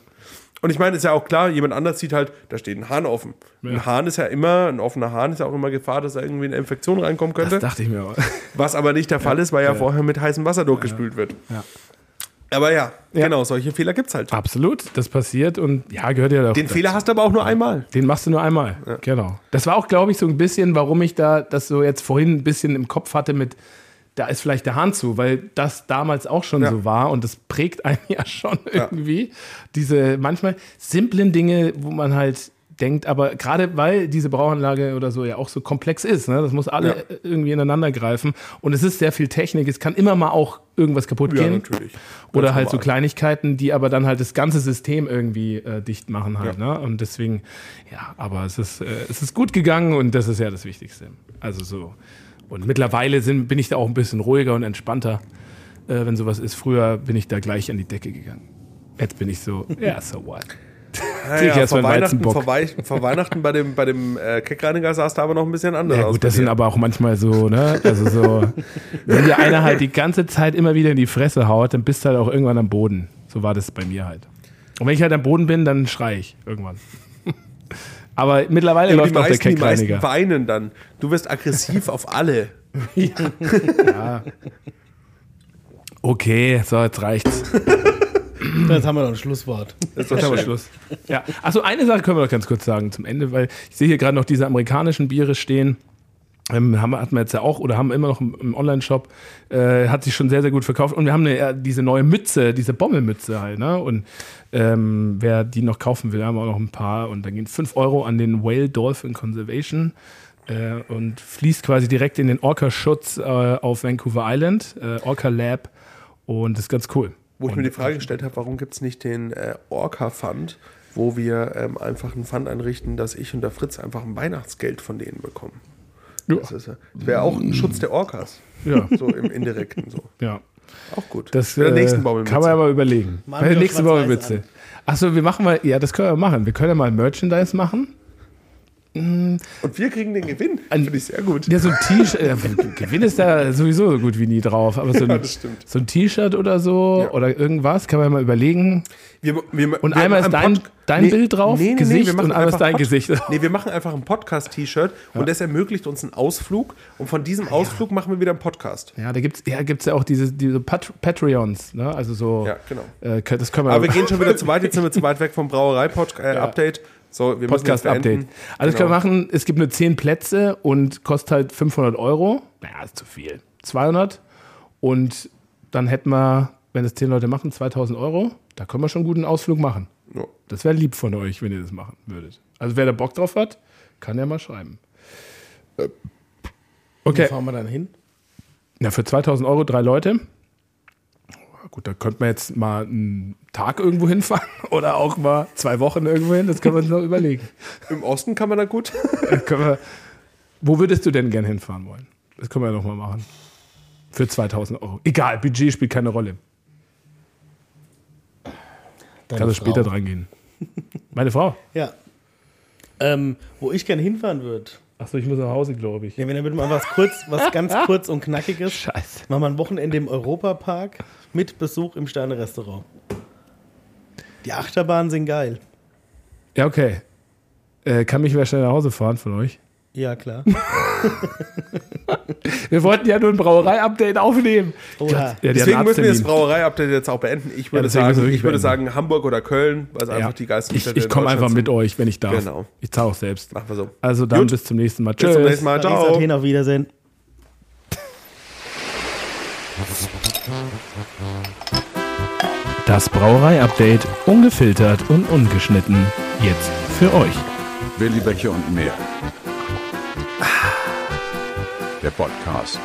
Und ich meine, ist ja auch klar, jemand anders sieht halt, da steht ein Hahn offen. Ein Hahn ist ja immer, ein offener Hahn ist ja auch immer Gefahr, dass da irgendwie eine Infektion reinkommen könnte.
Das dachte ich mir aber.
Was aber nicht der Fall ist, weil ja, vorher mit heißem Wasser durchgespült wird.
Ja.
Aber ja,
Ja.
genau, solche Fehler gibt es halt.
Absolut, das passiert und ja, gehört ja auch
Den. Fehler hast du aber auch nur einmal.
Den machst du nur einmal. Genau. Das war auch, glaube ich, so ein bisschen, warum ich da das so jetzt vorhin ein bisschen im Kopf hatte mit, da ist vielleicht der Hahn zu, weil das damals auch schon
Ja.
so war und das prägt einen <laughs> ja schon irgendwie. Diese manchmal simplen Dinge, wo man halt denkt, aber gerade weil diese Brauanlage oder so ja auch so komplex ist, ne? das muss alle
Ja.
irgendwie ineinander greifen und es ist sehr viel Technik, es kann immer mal auch irgendwas kaputt
Ja,
gehen.
natürlich.
Oder
Ganz
halt so
normal.
Kleinigkeiten, die aber dann halt das ganze System irgendwie äh, dicht machen halt. Ne? Und deswegen, ja, aber es ist, äh, es ist gut gegangen und das ist ja das Wichtigste. Also so. Und mittlerweile sind, bin ich da auch ein bisschen ruhiger und entspannter, äh, wenn sowas ist. Früher bin ich da gleich an die Decke gegangen. Jetzt bin ich so, <laughs> ja, so what.
Ja,
ich
ja,
erst
vor,
mal einen
Weihnachten,
Weizenbock.
vor, Wei vor Weihnachten bei dem, bei dem äh, Keckreiniger sah es da aber noch ein bisschen anders
Ja
aus.
gut, das
bei
sind aber auch manchmal so, ne? Also so, wenn dir einer halt die ganze Zeit immer wieder in die Fresse haut, dann bist du halt auch irgendwann am Boden. So war das bei mir halt. Und wenn ich halt am Boden bin, dann schrei ich irgendwann. Aber mittlerweile
Ja,
läuft auch der
meisten, die meisten
Keckreiniger.
weinen dann. Du wirst aggressiv auf alle.
Okay, so, jetzt reicht's.
Jetzt haben wir noch ein Schlusswort.
Jetzt haben wir. Schluss. Ja. Achso, eine Sache können wir noch ganz kurz sagen zum Ende, weil ich sehe hier gerade noch diese amerikanischen Biere stehen. Ähm, haben, hatten wir jetzt ja auch oder haben immer noch im, im Online-Shop. Äh, hat sich schon sehr, sehr gut verkauft. Und wir haben eine, äh, diese neue Mütze, diese Bommelmütze halt. Ne? Und ähm, wer die noch kaufen will, haben wir auch noch ein paar. Und dann gehen 5 Euro an den Whale Dolphin Conservation äh, und fließt quasi direkt in den Orca-Schutz äh, auf Vancouver Island, äh, Orca Lab. Und das ist ganz cool.
Wo ich mir die Frage gestellt habe, warum gibt es nicht den äh, Orca-Fund, wo wir ähm, einfach einen Fund einrichten, dass ich und der Fritz einfach ein Weihnachtsgeld von denen bekommen.
Ja.
Das, das wäre auch ein Schutz der Orcas.
Ja. <laughs>
So im Indirekten. So.
Ja.
Auch gut.
Das äh,
nächsten Baummelmütze.
kann man ja mal überlegen.
Machen
Bei der nächsten Baummelmütze. Achso, wir machen mal, ja, das können wir machen. Wir können ja mal Merchandise machen.
Und wir kriegen den Gewinn. Finde ich sehr gut.
Ja, so ein T-Shirt, äh, Gewinn ist da sowieso so gut wie nie drauf, aber so ein,
Ja,
so ein T-Shirt oder so
Ja.
oder irgendwas, kann man ja mal überlegen.
Wir, wir,
Und
wir
einmal ist dein- dein Bild drauf, Gesicht
wir machen
und einmal ist
einfach
dein
Pod-
Gesicht.
Nee, wir machen einfach ein Podcast-T-Shirt und das ermöglicht uns einen Ausflug und von diesem Ausflug machen wir wieder einen Podcast.
Ja, da gibt es ja, gibt's ja auch diese, diese Pat Patreons, ne? Also so,
Ja, genau.
äh, das können wir
Aber wir gehen schon wieder <laughs> zu weit, jetzt sind wir zu weit weg vom Brauerei-Update. So, wir
Podcast-Update. das
Genau.
können wir machen, es gibt nur 10 Plätze und kostet halt 500 Euro. Naja, ist zu viel. 200 und dann hätten wir, wenn es 10 Leute machen, 2000 Euro. Da können wir schon einen guten Ausflug machen.
Ja.
Das wäre lieb von euch, wenn ihr das machen würdet. Also wer da Bock drauf hat, kann ja mal schreiben. Äh,
Wo
Okay,
fahren wir dann hin?
na für 2000 Euro drei Leute. Gut, da könnte man jetzt mal einen Tag irgendwo hinfahren <laughs> oder auch mal zwei Wochen irgendwo hin. Das können wir uns noch überlegen. <laughs>
Im Osten kann man da gut.
Können wir, wo würdest du denn gern hinfahren wollen? Das können wir ja noch mal machen. Für 2000 Euro. Egal, Budget spielt keine Rolle.
Deine
Kann es
Frau.
später dran gehen. Meine Frau.
Ja. Ähm, wo ich gerne hinfahren würde.
Achso, ich muss nach Hause, glaube ich.
Ja, wenn damit mal was kurz, was ganz <laughs> kurz und knackiges.
Scheiße.
Machen wir ein Wochenende im Europapark mit Besuch im Sterne-Restaurant. Die Achterbahnen sind geil.
Ja, okay. Äh, kann mich wer schnell nach Hause fahren von euch?
Ja, klar. <laughs>
Wir wollten ja nur ein Brauerei-Update aufnehmen. Gott, ja, hat
Deswegen müssen wir das. Brauerei-Update jetzt auch beenden. Ich würde,
wir
sagen, ich würde sagen Hamburg oder Köln, weil es
Ja.
einfach die geilsten
Ich,
Städte
ich
in
komme einfach mit euch, wenn ich darf.
Genau.
Ich zahle auch selbst.
Machen wir so.
Also dann
Gut.
bis zum nächsten Mal.
Bis zum nächsten Mal.
Paris,
Ciao.
Athen, auf Wiedersehen.
Das Brauerei-Update. Ungefiltert und ungeschnitten. Jetzt für euch.
Willi Becher und mehr. Der Podcast.